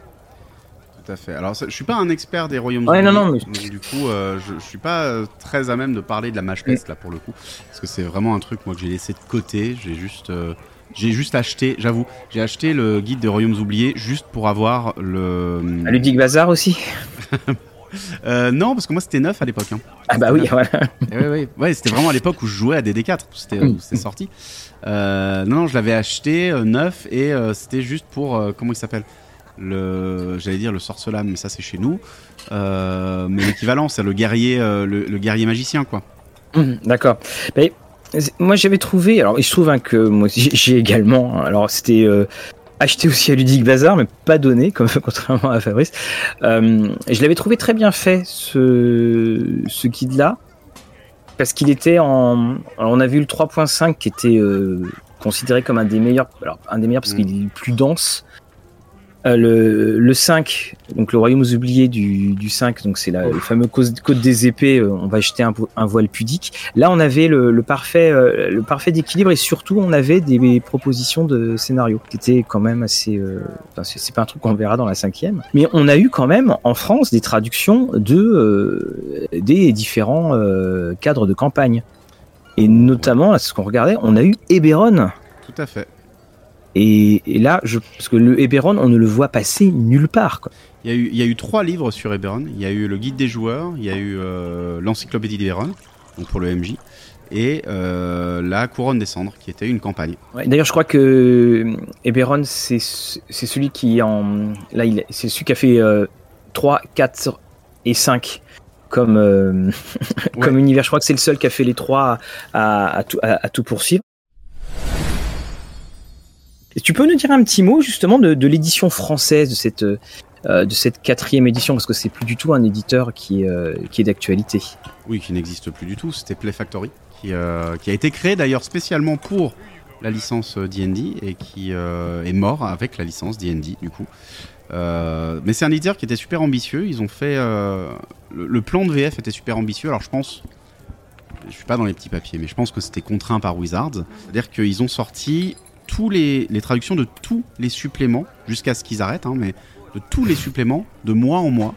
Tout à fait. Alors, ça- je suis pas un expert des royaumes Ouais, non, oubliés, non, mais- donc du coup, euh, je, je suis pas très à même de parler de la mâche peste là pour le coup, parce que c'est vraiment un truc moi que j'ai laissé de côté. J'ai juste, j'ai juste acheté, j'avoue, j'ai acheté le guide des royaumes oubliés juste pour avoir le. À Ludic Bazar aussi Euh, non, parce que moi c'était neuf à l'époque. Hein. Ah bah oui, voilà. Ouais, ouais. ouais c'était vraiment à l'époque où je jouais à DD4, où c'était sorti. Euh, non, non, je l'avais acheté euh, neuf et c'était juste pour comment il s'appelle? Le, j'allais dire le sorcelam, mais ça c'est chez nous. Mais l'équivalent, c'est le guerrier, le, le guerrier magicien, quoi. Hum, D'accord. Mais moi j'avais trouvé, alors il se trouve hein, que moi j'ai également, hein, alors c'était euh, acheté aussi à Ludic Bazar, mais pas donné, comme contrairement à Fabrice. Euh, je l'avais trouvé très bien fait ce, ce guide-là, parce qu'il était en, alors on a vu le 3.5 qui était euh, considéré comme un des meilleurs, alors un des meilleurs parce Mm. qu'il est le plus dense. Euh, le, le 5, donc le royaume oublié du, du 5, donc c'est la- le fameux code des épées, euh, on va jeter un, un voile pudique. Là, on avait le, le parfait, euh, le parfait d'équilibre et surtout, on avait des propositions de scénario qui étaient quand même assez. euh, enfin, c'est c'est pas un truc qu'on verra dans la cinquième, mais on a eu quand même en France des traductions de euh, des différents euh, cadres de campagne. Et notamment, là, ce qu'on regardait, on a eu Eberron. Tout à fait. Et, et là, je, parce que le Eberron, on ne le voit passer nulle part. Quoi. Il y, a eu, il y a eu trois livres sur Eberron. Il y a eu le guide des joueurs, il y a eu euh, l'encyclopédie d'Eberron, donc pour le MJ. et la Couronne des Cendres, qui était une campagne. D'ailleurs, je crois que Eberron, c'est celui qui en là, c'est celui qui a fait 3, 4 et 5 comme, comme univers. Je crois que c'est le seul qui a fait les trois à, à, tout, à, tout, poursuivre. Tu peux nous dire un petit mot justement de, l'édition française de cette, euh, de cette quatrième édition parce que c'est plus du tout un éditeur qui est, euh, qui est d'actualité. Oui, qui n'existe plus du tout. C'était Play Factory qui, euh, qui a été créé d'ailleurs spécialement pour la licence D&D et qui est mort avec la licence D&D du coup. mais c'est un éditeur qui était super ambitieux. Ils ont fait le, plan de VF était super ambitieux. Alors je pense, je suis pas dans les petits papiers, mais je pense que c'était contraint par Wizards. C'est-à-dire qu'ils ont sorti tous les, les, traductions de tous les suppléments jusqu'à ce qu'ils arrêtent, hein, mais de tous les suppléments de mois en mois,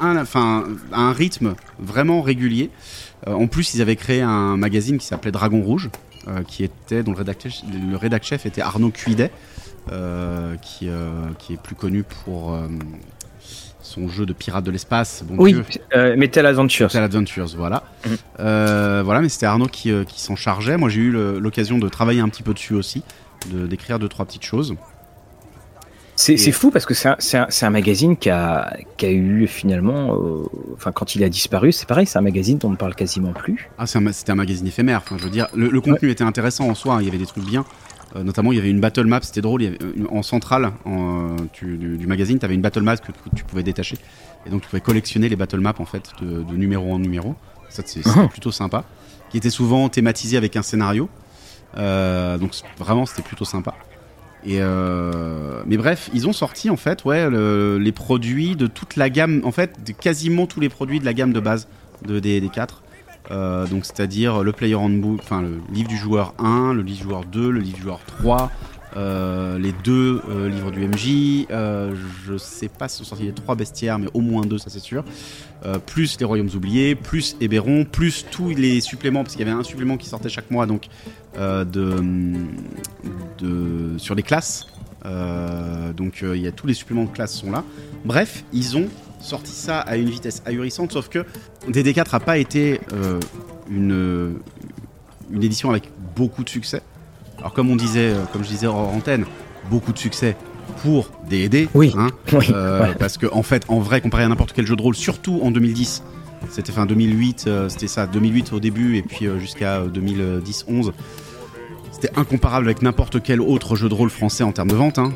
un, enfin, à un rythme vraiment régulier. Euh, en plus, ils avaient créé un magazine qui s'appelait Dragon Rouge, euh, qui était, dont le rédacteur, le rédac chef était Arnaud Cuidet, euh, qui, qui est plus connu pour son jeu de pirate de l'espace. Bon oui, Metal Adventures. Metal Adventures, voilà. Mhm. voilà, mais c'était Arnaud qui, qui s'en chargeait. Moi, j'ai eu l'occasion de travailler un petit peu dessus aussi, d'écrire deux, trois petites choses. C'est fou parce que c'est un, un, magazine qui a, qui a eu finalement, euh, enfin quand il a disparu, c'est pareil, c'est un magazine dont on ne parle quasiment plus. Ah, c'était un, magazine éphémère. Enfin, je veux dire, le, contenu était intéressant en soi. Hein, il y avait des trucs bien. Euh, notamment, il y avait une battle map. C'était drôle. en centrale en, du, magazine, tu avais une battle map que, tu pouvais détacher. Et donc, tu pouvais collectionner les battle maps en fait de, numéro en numéro. Ça, c'était ah. plutôt sympa. Qui était souvent thématisé avec un scénario. Euh, donc, vraiment, c'était plutôt sympa. Et euh, mais bref, ils ont sorti en fait, ouais, les produits de toute la gamme, en fait, quasiment tous les produits de la gamme de base de D&D 4. Euh, donc c'est-à-dire le Player Handbook, enfin le livre du joueur 1, le livre du joueur 2, le livre du joueur 3, euh, les deux euh, livres du MJ, euh, je sais pas si sont sortis les trois bestiaires, mais au moins deux, ça c'est sûr. plus les Royaumes oubliés, plus Héberon, plus tous les suppléments, parce qu'il y avait un supplément qui sortait chaque mois, donc sur les classes. donc il y a tous les suppléments de classe sont là. Bref, ils ont sorti ça à une vitesse ahurissante, sauf que DD4 a pas été une édition avec beaucoup de succès. Alors comme on disait, euh, comme je disais hors antenne, beaucoup de succès pour D&D. Oui. Hein, euh, Parce que en fait, en vrai, comparé à n'importe quel jeu de rôle, surtout en 2010, c'était fin 2008, euh, c'était ça, 2008 au début et puis jusqu'à 2010-11. C'était incomparable avec n'importe quel autre jeu de rôle français en termes de vente. Hein.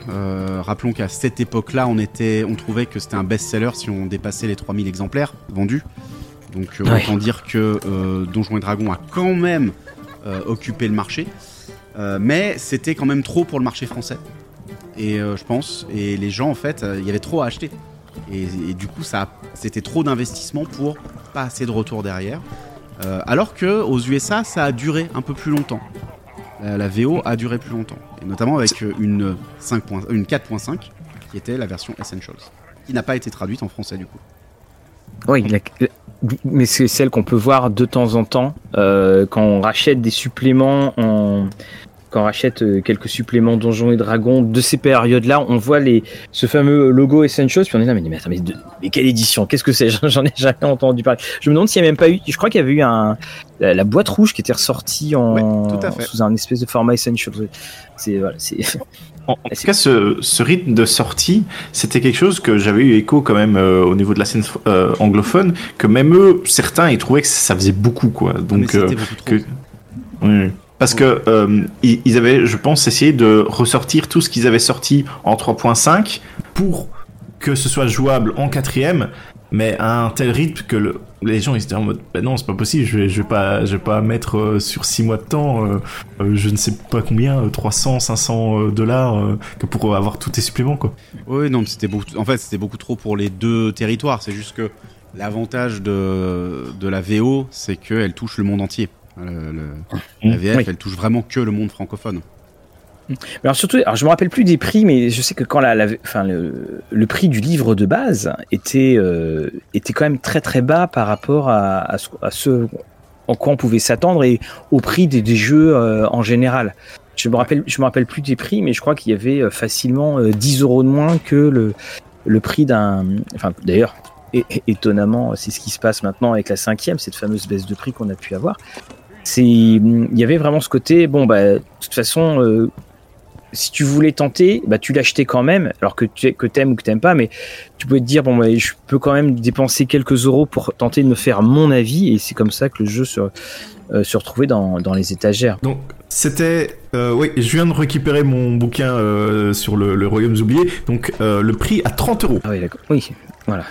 rappelons qu'à cette époque-là, on, était, on trouvait que c'était un best-seller si on dépassait les 3000 exemplaires vendus. Donc autant dire que Donjons et Dragons a quand même occupé le marché. Euh, mais c'était quand même trop pour le marché français. Et euh, je pense, et les gens en fait, euh, il y avait trop à acheter. Et, du coup, c'était trop d'investissement pour pas assez de retour derrière. alors que aux USA, ça a duré un peu plus longtemps. La, VO a duré plus longtemps, et notamment avec une 5. une 4.5 qui était la version Essentials, qui n'a pas été traduite en français du coup. Oui, mais c'est celle qu'on peut voir de temps en temps quand on rachète des suppléments en, quand on rachète euh, quelques suppléments Donjons et Dragons de ces périodes-là, on voit les, ce fameux logo Essentials, puis on est là, mais, mais attends, mais, quelle édition? Qu'est-ce que c'est? J'en ai jamais entendu parler. Je me demande s'il n'y a même pas eu, je crois qu'il y avait eu un, la, boîte rouge qui était ressortie en, sous un espèce de format Essentials. C'est, voilà, c'est. En, tout cas, ce, rythme de sortie, c'était quelque chose que j'avais eu écho quand même euh, au niveau de la scène euh, anglophone, que même eux, certains, ils trouvaient que ça faisait beaucoup, quoi. Ah, Donc, que... Oui. Parce que euh, ils avaient, je pense, essayé de ressortir tout ce qu'ils avaient sorti en 3.5 pour que ce soit jouable en quatrième, mais à un tel rythme que le, les gens ils étaient en mode bah non c'est pas possible je vais, vais pas je vais pas mettre euh, sur 6 mois de temps euh, je ne sais pas combien 300 500 dollars que pour avoir tous tes suppléments quoi. Oui non c'était beaucoup en fait c'était beaucoup trop pour les deux territoires. C'est juste que l'avantage de, de la VO c'est qu'elle touche le monde entier la mmh. VF, elle touche vraiment que le monde francophone. Mais alors surtout, alors je me rappelle plus des prix, mais je sais que quand la, enfin, le, prix du livre de base était, euh, était quand même très très bas par rapport à, ce, en quoi on pouvait s'attendre et au prix des, jeux euh, en général. Je me rappelle, je me rappelle plus des prix, mais je crois qu'il y avait euh, facilement 10 euros de moins que le, le prix d'un. Enfin, d'ailleurs, étonnamment, c'est ce qui se passe maintenant avec la cinquième, cette fameuse baisse de prix qu'on a pu avoir. C'est, il y avait vraiment ce côté, bon bah, de toute façon, euh, si tu voulais tenter, bah tu l'achetais quand même, alors que tu que t'aimes ou que t'aimes pas, mais tu pouvais te dire bon bah, je peux quand même dépenser quelques euros pour tenter de me faire mon avis, et c'est comme ça que le jeu se, euh, se retrouvait dans, dans les étagères. Donc c'était, euh, oui, je viens de récupérer mon bouquin sur le, le Royaume oublié, donc le prix à 30 euros. Ah oui, d'accord. Oui, voilà.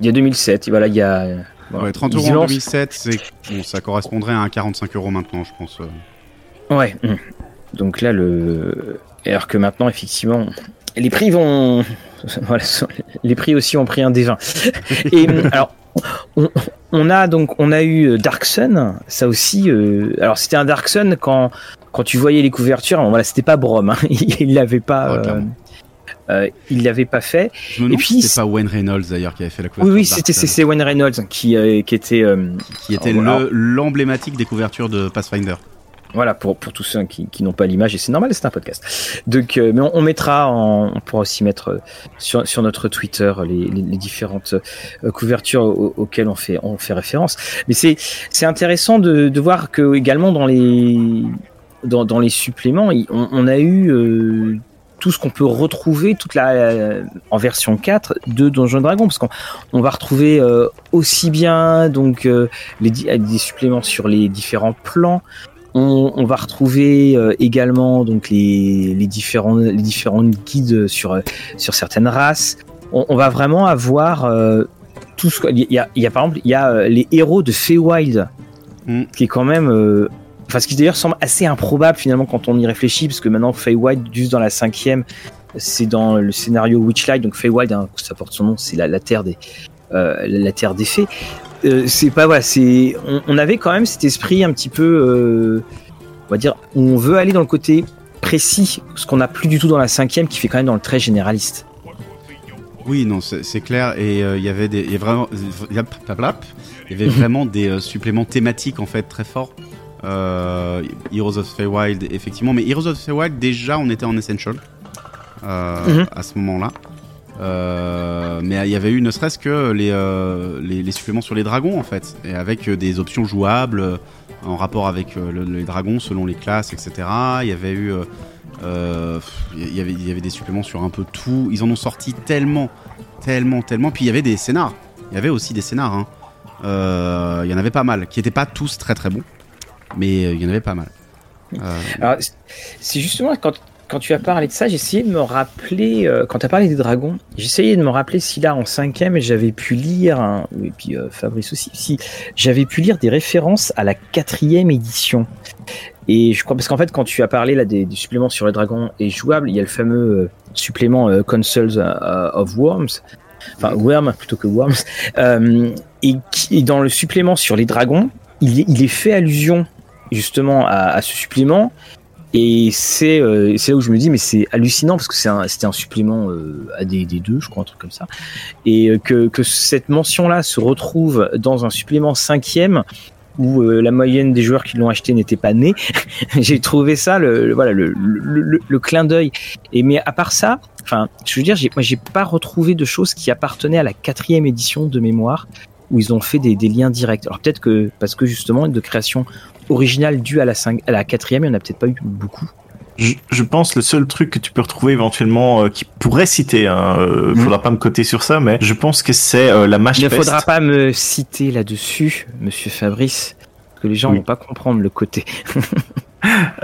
Il y a 2007, voilà, il y a. voilà. Ouais, 30 Ils euros en lancent- 2007, c'est bon, ça correspondrait à un 45 euros maintenant, je pense. euh. Ouais. hum. Donc là, le. Alors que maintenant, effectivement, les prix vont. Voilà, les prix aussi ont pris un dévin. Et hum, alors, on, on a donc on a eu Dark Sun, ça aussi. euh, alors c'était un Dark Sun quand quand tu voyais les couvertures, bon, voilà, c'était pas Brom, hein, il l'avait pas. Euh. Euh, il l'avait pas fait. Je me demande puis, c'était pas Wayne Reynolds d'ailleurs qui avait fait la couverture. Oui, oui, c'était c'est c'est Wayne Reynolds qui euh, qui était euh, qui était le- l'emblématique des couvertures de Pathfinder. Voilà, pour, pour tous ceux qui, qui n'ont pas l'image, et c'est normal, c'est un podcast. Donc, euh, mais on, on mettra, en- on pourra aussi mettre sur, sur notre Twitter les, les, les différentes couvertures au- auxquelles on fait, on fait référence. Mais c'est, c'est intéressant de, de voir que également dans les, dans, dans les suppléments, on, on a eu euh, tout ce qu'on peut retrouver toute la, euh, en version 4 de Donjons et Dragons, parce qu'on on va retrouver euh, aussi bien donc euh, les, des suppléments sur les différents plans. On, on va retrouver également donc les, les différents les différentes guides sur sur certaines races. On, on va vraiment avoir tout ce il y a, il y a par exemple il y a les héros de Feywild Mm. qui est quand même enfin ce qui d'ailleurs semble assez improbable finalement quand on y réfléchit parce que maintenant Feywild juste dans la cinquième c'est dans le scénario Witchlight donc Feywild hein, ça porte son nom c'est la, la terre des euh, la terre des fées euh, c'est pas voilà, c'est on, on avait quand même cet esprit un petit peu, euh, on va dire, où on veut aller dans le côté précis, ce qu'on n'a plus du tout dans la cinquième, qui fait quand même dans le très généraliste. Oui, non, c'est clair. Et euh, il y avait des, y a vraiment, il y avait vraiment des suppléments thématiques en fait très forts. Euh, Heroes of Feywild, effectivement, mais Heroes of Feywild déjà, on était en essential euh, Mhm. à ce moment-là. Euh, mais il y avait eu ne serait-ce que les, les, les suppléments sur les dragons en fait, et avec des options jouables en rapport avec le- les dragons selon les classes, etc. Il y avait eu, il y avait, il y avait des suppléments sur un peu tout. Ils en ont sorti tellement, tellement, tellement. Puis il y avait des scénars. Il y avait aussi des scénars. hein. Il y en avait pas mal, qui étaient pas tous très très bons, mais euh, il y en avait pas mal. Euh, Alors, c'est- justement quand, quand tu as parlé de ça, j'ai essayé de me rappeler, euh, quand tu as parlé des dragons, j'ai essayé de me rappeler si là en cinquième j'avais pu lire, hein, et puis euh, Fabrice aussi, si j'avais pu lire des références à la quatrième édition. Et je crois, parce qu'en fait, quand tu as parlé là des, des suppléments sur les dragons et jouables, il y a le fameux euh, supplément Consoles of Worms, enfin Worm plutôt que Worms, et, dans le supplément sur les dragons, il est fait allusion justement à, ce supplément. Et c'est euh, c'est là où je me dis, mais c'est hallucinant parce que c'est un- c'était un, supplément euh, AD2, je crois, un truc comme ça. Et euh, que, que cette mention-là se retrouve dans un supplément cinquième où euh, la moyenne des joueurs qui l'ont acheté n'était pas née. J'ai trouvé ça, le, voilà, le, le, le- clin d'œil. Et mais à part ça, enfin, je veux dire, moi, j'ai pas retrouvé de choses qui appartenaient à la quatrième édition de mémoire où ils ont fait des, des liens directs. Alors peut-être que parce que justement de création originale due à la, à la quatrième, il n'y en a peut-être pas eu beaucoup. Je, je pense le seul truc que tu peux retrouver éventuellement euh, qui pourrait citer, hein, euh, Mhm. faudra pas me coter sur ça, mais je pense que c'est euh, la mâche Il ne faudra pas me citer là-dessus, monsieur Fabrice, parce que les gens Oui. vont pas comprendre le côté.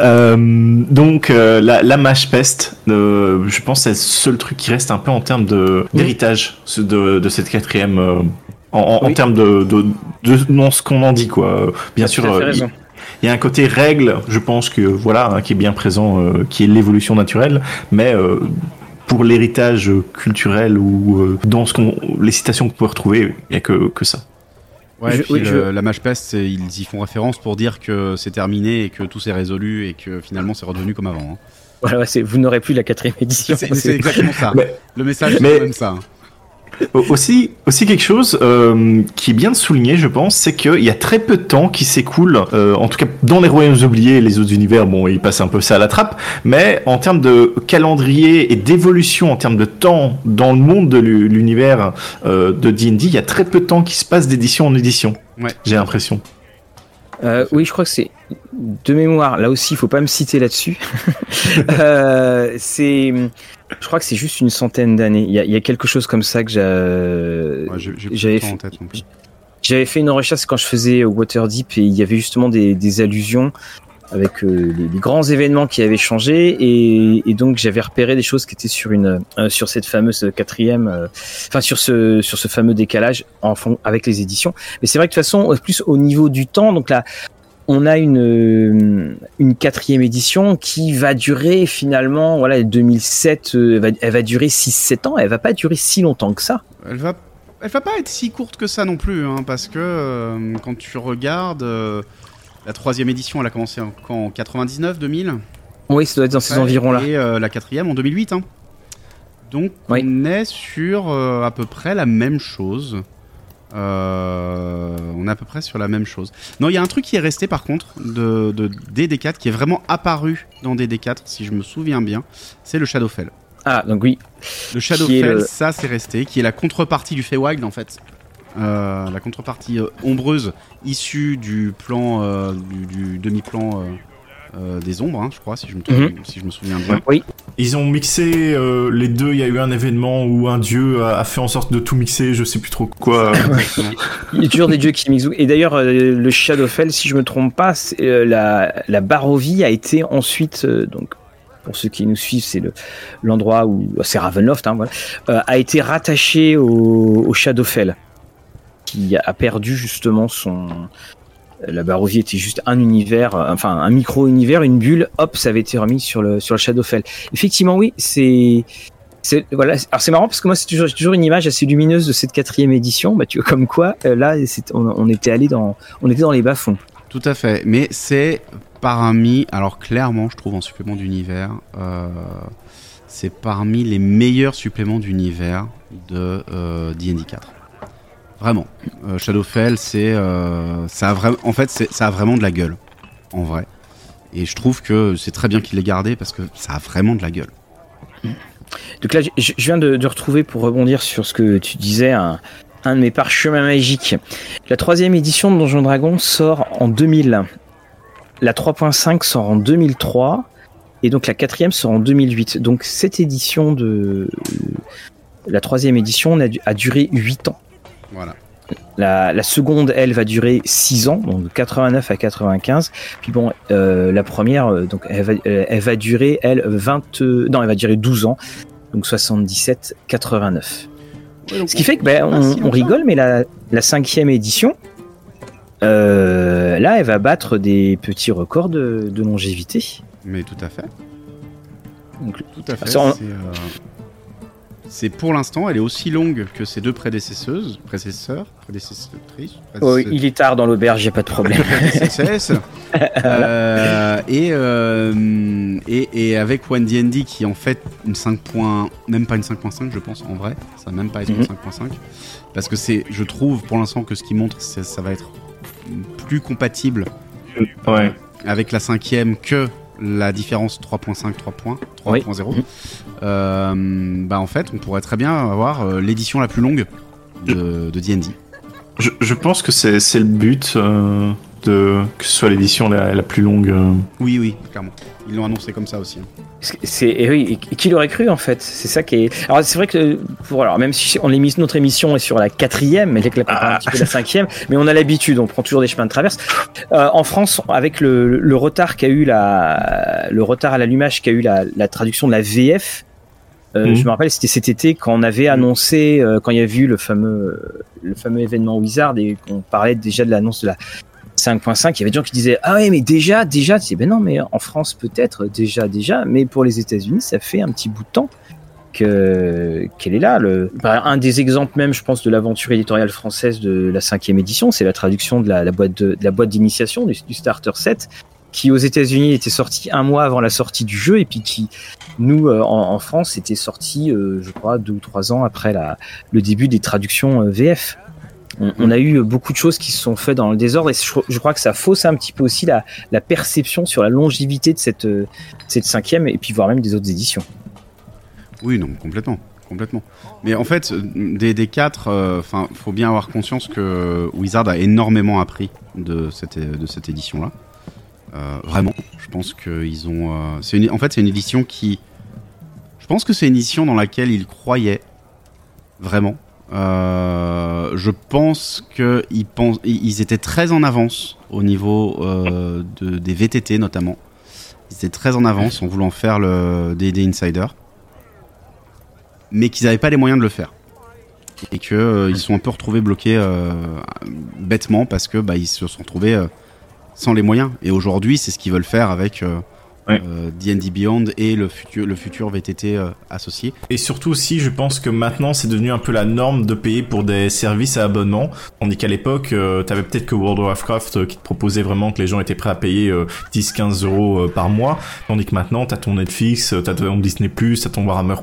Euh, donc euh, la, la mâche peste, euh, je pense que c'est le seul truc qui reste un peu en termes de d'héritage ce- de, de cette quatrième, en, en, termes de, de, de non ce qu'on en dit quoi. Bien sûr, il y a un côté règle, je pense que voilà, hein, qui est bien présent, euh, qui est l'évolution naturelle, mais euh, pour l'héritage culturel ou euh, dans ce qu'on, les citations qu'on peut retrouver, il y a que, que ça. Ouais, Je- puis oui, le- je- la c'est- ils y font référence pour dire que c'est terminé et que tout s'est résolu et que finalement c'est redevenu comme avant. hein. Voilà, ouais, c'est- vous n'aurez plus la quatrième édition. C'est c'est exactement ça. Mais- Le message, c'est même ça. Au- Aussi, aussi quelque chose euh, qui est bien de souligner, je pense, c'est qu'il y a très peu de temps qui s'écoule, euh, en tout cas dans les royaumes oubliés, les autres univers, bon, ils passent un peu ça à la trappe, mais en termes de calendrier et d'évolution, en termes de temps dans le monde de l'u- l'univers euh, de D&D, il y a très peu de temps qui se passe d'édition en édition. Ouais. J'ai l'impression. Euh, oui, je crois que c'est. de mémoire, là aussi, il faut pas me citer là-dessus. euh, c'est, je crois que c'est juste une centaine d'années. Il y, y a, quelque chose comme ça que j'avais fait. J'avais fait une recherche quand je faisais Waterdeep et il y avait justement des, des allusions avec euh, les, les, grands événements qui avaient changé et, et donc j'avais repéré des choses qui étaient sur une euh, sur cette fameuse quatrième euh, enfin sur ce sur ce fameux décalage en fond avec les éditions mais c'est vrai que de toute façon plus au niveau du temps donc là on a une une quatrième édition qui va durer finalement voilà 2007 elle va, elle va durer 6 7 ans elle va pas durer si longtemps que ça elle va elle va pas être si courte que ça non plus hein, parce que quand tu regardes la troisième édition, elle a commencé en, en 99, 2000 Oui, ça doit être dans ces environs-là. Et euh, la quatrième en 2008. Hein. Donc oui. on est sur euh, à peu près la même chose. Euh, on est à peu près sur la même chose. Non, il y a un truc qui est resté par contre de, de DD4 qui est vraiment apparu dans DD4, si je me souviens bien, c'est le Shadowfell. Ah, donc oui. Le Shadowfell, le... ça c'est resté, qui est la contrepartie du Feywild en fait. Euh, la contrepartie euh, ombreuse issue du plan, du, du demi-plan euh, des ombres, hein, je crois, si je, me Mhm. mm -hmm. si je me souviens bien. Oui. Ils ont mixé euh, les deux. Il y a eu un événement où un dieu a, a, fait en sorte de tout mixer. Je sais plus trop quoi. Il y a toujours des dieux qui mixent. Et d'ailleurs, euh, le Shadowfell, si je me trompe pas, euh, la, la Barovie a été ensuite donc pour ceux qui nous suivent, c'est l'endroit où c'est Ravenloft, hein, voilà, euh, a été rattaché au, au, Shadowfell, qui a perdu justement son. La Barovie était juste un univers, enfin un micro-univers, une bulle. Hop, ça avait été remis sur le Shadowfell. Effectivement, oui, c'est voilà. Alors c'est marrant parce que moi c'est toujours une image assez lumineuse de cette quatrième édition. Bah comme quoi euh, là on, était allé dans on était dans les bas fonds. Tout à fait. Mais c'est parmi alors clairement je trouve en supplément d'univers euh, c'est parmi les meilleurs suppléments d'univers de euh, D&D 4. Vraiment. Euh, Shadowfell c'est euh, ça a vraiment en fait ça a vraiment de la gueule en vrai. Et je trouve que c'est très bien qu'il l'ait gardé parce que ça a vraiment de la gueule. Donc là, je viens de, retrouver pour rebondir sur ce que tu disais un, un de mes parchemins magiques. La troisième édition de Donjon Dragon sort en 2000. La 3.5 sort en 2003 et donc la quatrième sort en 2008. Donc cette édition de la troisième édition a, a duré 8 ans. Voilà. La, la, seconde, elle, va durer 6 ans, donc de 89 à 95. Puis bon, euh, la première, donc elle va, elle va durer, elle, 20, non, elle va durer 12 ans, donc 77, 89. Ouais, Ce qui fait que ben, on, on, rigole, mais la, la cinquième édition, euh, là, elle va battre des petits records de, de longévité. Mais tout à fait. Donc, tout à fait. C'est on... C'est pour l'instant, elle est aussi longue que ses deux prédécesseuses, prédécesseurs, prédécesseuses. Oh, il est tard dans l'auberge, a pas de problème. euh, et, euh, et, et avec One D&D qui est en fait une 5. même pas une 5.5 je pense en vrai, ça va même pas être une 5.5 parce que c'est, je trouve pour l'instant que ce qui montre, ça va être plus compatible ouais. avec la cinquième que la différence 3.5 3 points 3.0 oui. Euh, bah en fait on pourrait très bien avoir euh, l'édition la plus longue de D&D je, je, pense que c'est le but euh, de que ce soit l'édition la, la, plus longue euh. oui oui clairement ils l'ont annoncé comme ça aussi hein. c'est et oui et qui l'aurait cru en fait? C'est ça qui est alors c'est vrai que pour alors même si on émise notre émission est sur la quatrième mais la ah. un petit peu la cinquième mais on a l'habitude on prend toujours des chemins de traverse euh, en France avec le, le retard qu'a eu la le retard à l'allumage qu'a eu la, la, traduction de la VF euh, mmh. Je me rappelle, c'était cet été quand on avait annoncé, euh, quand il y a vu le fameux, le fameux événement Wizard et qu'on parlait déjà de l'annonce de la 5.5, il y avait des gens qui disaient ah ouais mais déjà déjà, tu dis ben non mais en France peut-être déjà déjà, mais pour les États-Unis ça fait un petit bout de temps que qu'elle est là. Le, bah, un des exemples même, je pense, de l'aventure éditoriale française de la cinquième édition, c'est la traduction de la, la boîte de, de la boîte d'initiation du, du, Starter 7 qui aux États-Unis était sorti un mois avant la sortie du jeu et puis qui nous euh, en, France était sorti, euh, je crois, deux ou trois ans après le début des traductions euh, VF. On, a eu beaucoup de choses qui se sont faites dans le désordre et je, crois que ça fausse un petit peu aussi la, perception sur la longévité de cette, cinquième et puis voire même des autres éditions. Oui, non, complètement. Complètement. Mais en fait, des, quatre, enfin, euh, faut bien avoir conscience que Wizard a énormément appris de cette édition-là. Vraiment, je pense qu'ils ont. une, en fait, c'est une édition qui. Je pense que c'est une édition dans laquelle ils croyaient vraiment. je pense qu'ils ils étaient très en avance au niveau de, des VTT notamment. Ils étaient très en avance en voulant faire le, des insiders, mais qu'ils n'avaient pas les moyens de le faire et qu'ils euh, sont un peu retrouvés bloqués euh, bêtement parce que bah, ils se sont retrouvés euh, sans les moyens. Et aujourd'hui, c'est ce qu'ils veulent faire avec D&D Beyond et le futur, le futur VTT associé. Et surtout aussi, je pense que maintenant, c'est devenu un peu la norme de payer pour des services à abonnement. Tandis qu'à l'époque, tu t'avais peut-être que World of Warcraft qui te proposait vraiment que les gens étaient prêts à payer 10-15 euros par mois. Tandis que maintenant, t'as ton Netflix, t'as ton Disney+, t'as ton Warhammer+,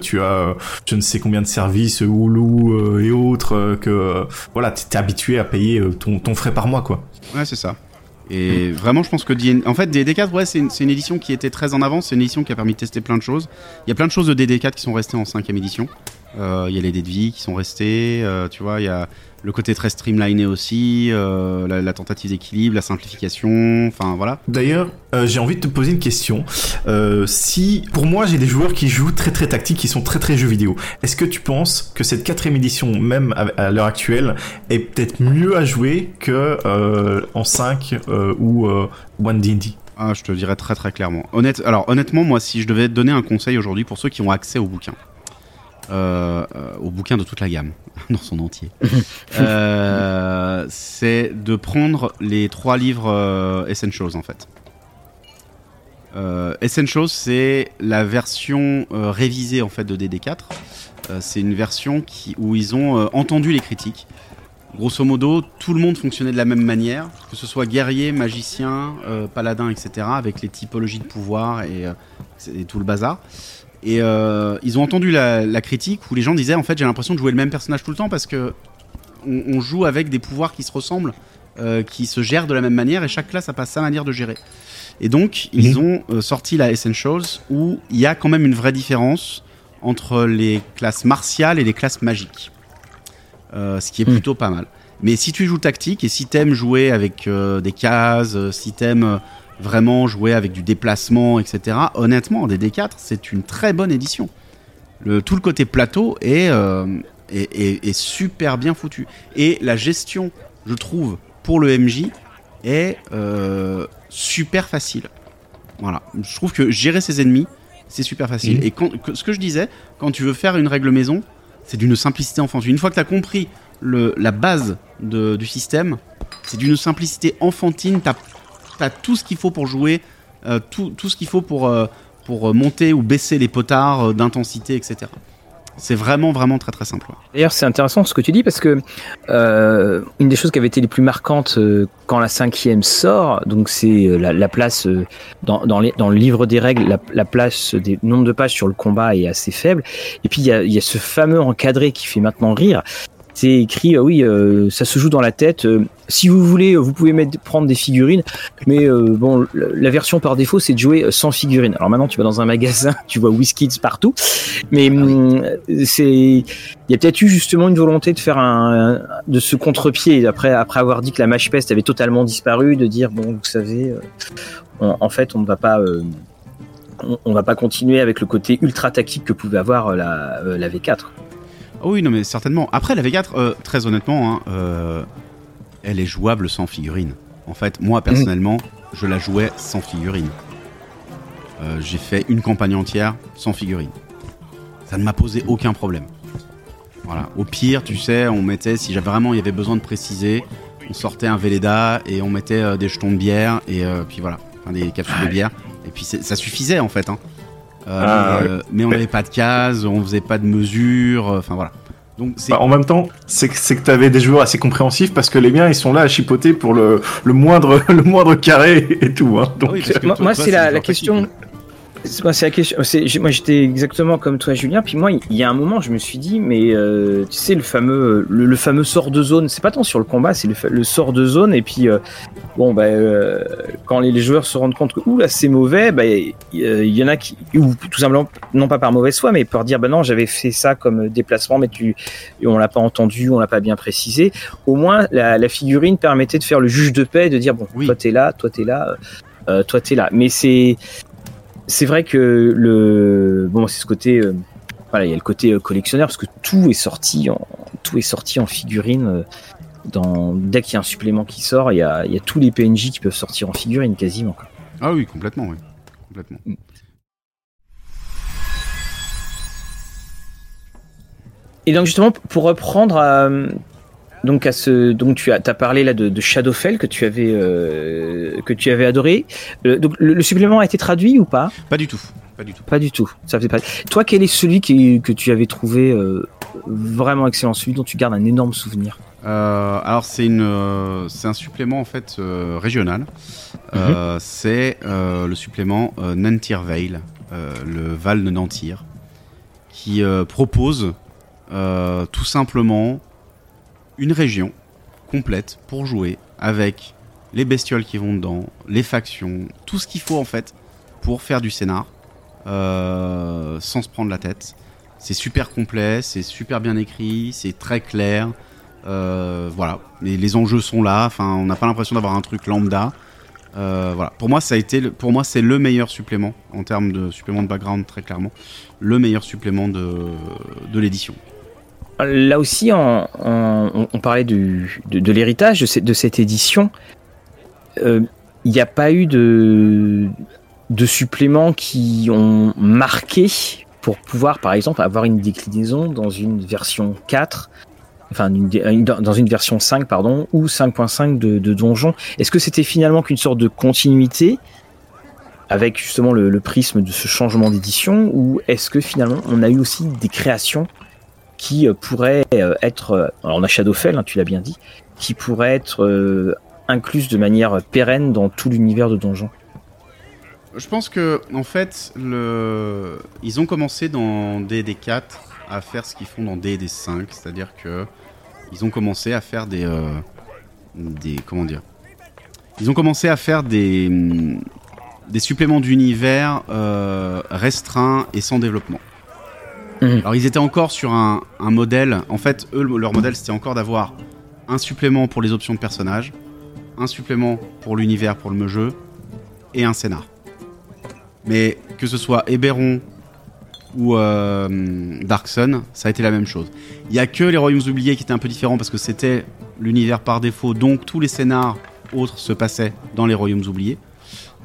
tu as je ne sais combien de services, Hulu et autres, que voilà, t'es habitué à payer ton, ton frais par mois, quoi. Ouais, c'est ça. Et vraiment, je pense que en fait, DD4, ouais, c'est une, édition qui était très en avance. C'est une édition qui a permis de tester plein de choses. Il y a plein de choses de DD4 qui sont restées en cinquième édition. Euh, il y a les dés de vie qui sont restés. Euh, tu vois, il y a le côté très streamliné aussi, euh, la, tentative d'équilibre, la simplification, enfin voilà. D'ailleurs, euh, j'ai envie de te poser une question. Euh, si, pour moi, j'ai des joueurs qui jouent très très tactique, qui sont très très jeux vidéo, est-ce que tu penses que cette quatrième édition, même à, l'heure actuelle, est peut-être mieux à jouer que en 5 ou One D&D ah, je te dirais très très clairement. Honnête, alors honnêtement, moi, si je devais donner un conseil aujourd'hui pour ceux qui ont accès au bouquin, euh, au bouquin de toute la gamme, dans son entier, euh, c'est de prendre les trois livres euh, Essentials en fait. Essentials, c'est la version révisée en fait de DD4. c'est une version où ils ont entendu les critiques. Grosso modo, tout le monde fonctionnait de la même manière, que ce soit guerrier, magicien, paladin, etc., avec les typologies de pouvoir et tout le bazar. Et euh, ils ont entendu la, critique où les gens disaient en fait j'ai l'impression de jouer le même personnage tout le temps parce que on, joue avec des pouvoirs qui se ressemblent, euh, qui se gèrent de la même manière et chaque classe a pas sa manière de gérer. Et donc ils mhm. ont euh, sorti la Essentials où il y a quand même une vraie différence entre les classes martiales et les classes magiques. ce qui est mhm. plutôt pas mal. Mais si tu joues tactique et si t'aimes jouer avec des cases, si t'aimes vraiment jouer avec du déplacement, etc. Honnêtement, DD4, c'est une très bonne édition. Le, tout le côté plateau euh, est, est, super bien foutu. Et la gestion, je trouve, pour le MJ, est euh, super facile. Voilà. Je trouve que gérer ses ennemis, c'est super facile. Et quand, ce que je disais, quand tu veux faire une règle maison, c'est d'une simplicité enfantine. Une fois que tu as compris le, la base de, du système, c'est d'une simplicité enfantine. T'as tout ce qu'il faut pour jouer, euh, tout, tout, ce qu'il faut pour, euh, pour monter ou baisser les potards euh, d'intensité, etc. C'est vraiment, vraiment très, très simple. D'ailleurs, c'est intéressant ce que tu dis parce que une des choses qui avait été les plus marquantes quand la cinquième sort, donc c'est la, place dans, dans, le livre des règles, la, place des nombres de pages sur le combat est assez faible. Et puis il y a, ce fameux encadré qui fait maintenant rire c'est écrit, euh, oui, euh, ça se joue dans la tête. Euh, si vous voulez, vous pouvez mettre, prendre des figurines, mais bon, la, version par défaut, c'est de jouer sans figurines. Alors maintenant, tu vas dans un magasin, tu vois WizKids partout, mais hum, c'est, il y a peut-être eu justement une volonté de faire un, de ce contre-pied après, après avoir dit que la match pest avait totalement disparu, de dire bon, vous savez, en fait, on ne va pas on, va pas continuer avec le côté ultra tactique que pouvait avoir la, la V4. Oh oui, non, mais certainement. Après, la V4, euh, très honnêtement, hein, euh, elle est jouable sans figurine. En fait, moi, personnellement, je la jouais sans figurine. Euh, j'ai fait une campagne entière sans figurine. Ça ne m'a posé aucun problème. Voilà. Au pire, tu sais, on mettait, si j'avais vraiment, il y avait besoin de préciser, on sortait un Véleda et on mettait des jetons de bière et puis voilà, enfin, des capsules de bière. Et puis ça suffisait en fait. Hein. Euh, ah, euh, mais, on n'avait pas de cases, on faisait pas de mesures, euh, enfin voilà. Donc bah, en même temps, c'est que tu avais des joueurs assez compréhensifs parce que les miens ils sont là à chipoter pour le, le moindre le moindre carré et tout. Hein. Donc, moi, c'est la, la question. C'est la question. Moi, j'étais exactement comme toi, Julien. Puis moi, il y a un moment, je me suis dit, mais euh, tu sais, le fameux, le, fameux sort de zone, c'est pas tant sur le combat, c'est le, sort de zone. Et puis, euh, bon, bah, euh, quand les, joueurs se rendent compte que, ouh là, c'est mauvais, bah, il y, en a qui, ou tout simplement, non pas par mauvaise foi, mais pour dire, bah non, j'avais fait ça comme déplacement, mais tu, on l'a pas entendu, on l'a pas bien précisé. Au moins, la, figurine permettait de faire le juge de paix, de dire, bon, oui. toi t'es là, toi t'es là. Euh, toi t'es là. Mais c'est c'est vrai que le bon c'est ce côté euh, voilà il y a le côté euh, collectionneur parce que tout est sorti en tout est sorti en figurine. Dans, dès qu'il y a un supplément qui sort, il y a, il y a tous les PNJ qui peuvent sortir en figurine quasiment. Ah oui, complètement, oui. Complètement. Mm. Et donc justement, pour reprendre donc à ce donc tu as, as parlé là de, Shadowfell que tu avais euh, que tu avais adoré. Euh, donc le, supplément a été traduit ou pas? Pas du tout. Pas du tout. Pas du tout. Ça fait pas. Toi, quel est celui qui, que tu avais trouvé euh, vraiment excellent, celui dont tu gardes un énorme souvenir? Alors c'est une c'est un supplément en fait régional. Mhm. c'est le supplément Nantir Vale, le Val de Nantir, qui propose tout simplement une région complète pour jouer avec les bestioles qui vont dedans, les factions, tout ce qu'il faut en fait pour faire du scénar euh, sans se prendre la tête. C'est super complet, c'est super bien écrit, c'est très clair. Euh, voilà, les, les, enjeux sont là. Enfin, on n'a pas l'impression d'avoir un truc lambda. Euh. Pour moi, ça a été, pour moi, c'est le meilleur supplément en termes de supplément de background, très clairement, le meilleur supplément de l'édition. Là aussi, on, parlait de, l'héritage de, cette édition. Euh, il n'y a pas eu de, de suppléments qui ont marqué pour pouvoir, par exemple, avoir une déclinaison dans une version 4, enfin dans une version 5, pardon, ou 5.5 de, de Donjon. Est-ce que c'était finalement qu'une sorte de continuité avec justement le prisme de ce changement d'édition, ou est-ce que finalement on a eu aussi des créations qui euh, pourrait euh, être, euh, alors on a Shadowfell, hein, tu l'as bien dit, qui pourrait être incluse de manière pérenne dans tout l'univers de Donjon Je pense que en fait, le... ils ont commencé dans D&D4 à faire ce qu'ils font dans D&D5, c'est-à-dire que ils ont commencé à faire des, des comment dire, ils ont commencé à faire des des suppléments d'univers restreints et sans développement. Mhm. Alors ils étaient encore sur un, modèle, en fait eux leur modèle c'était encore d'avoir un supplément pour les options de personnages, un supplément pour l'univers, pour le jeu, et un scénar. Mais que ce soit Eberron ou euh, Dark Sun, ça a été la même chose. Il y a que les Royaumes oubliés qui étaient un peu différents parce que c'était l'univers par défaut, donc tous les scénars autres se passaient dans les Royaumes oubliés.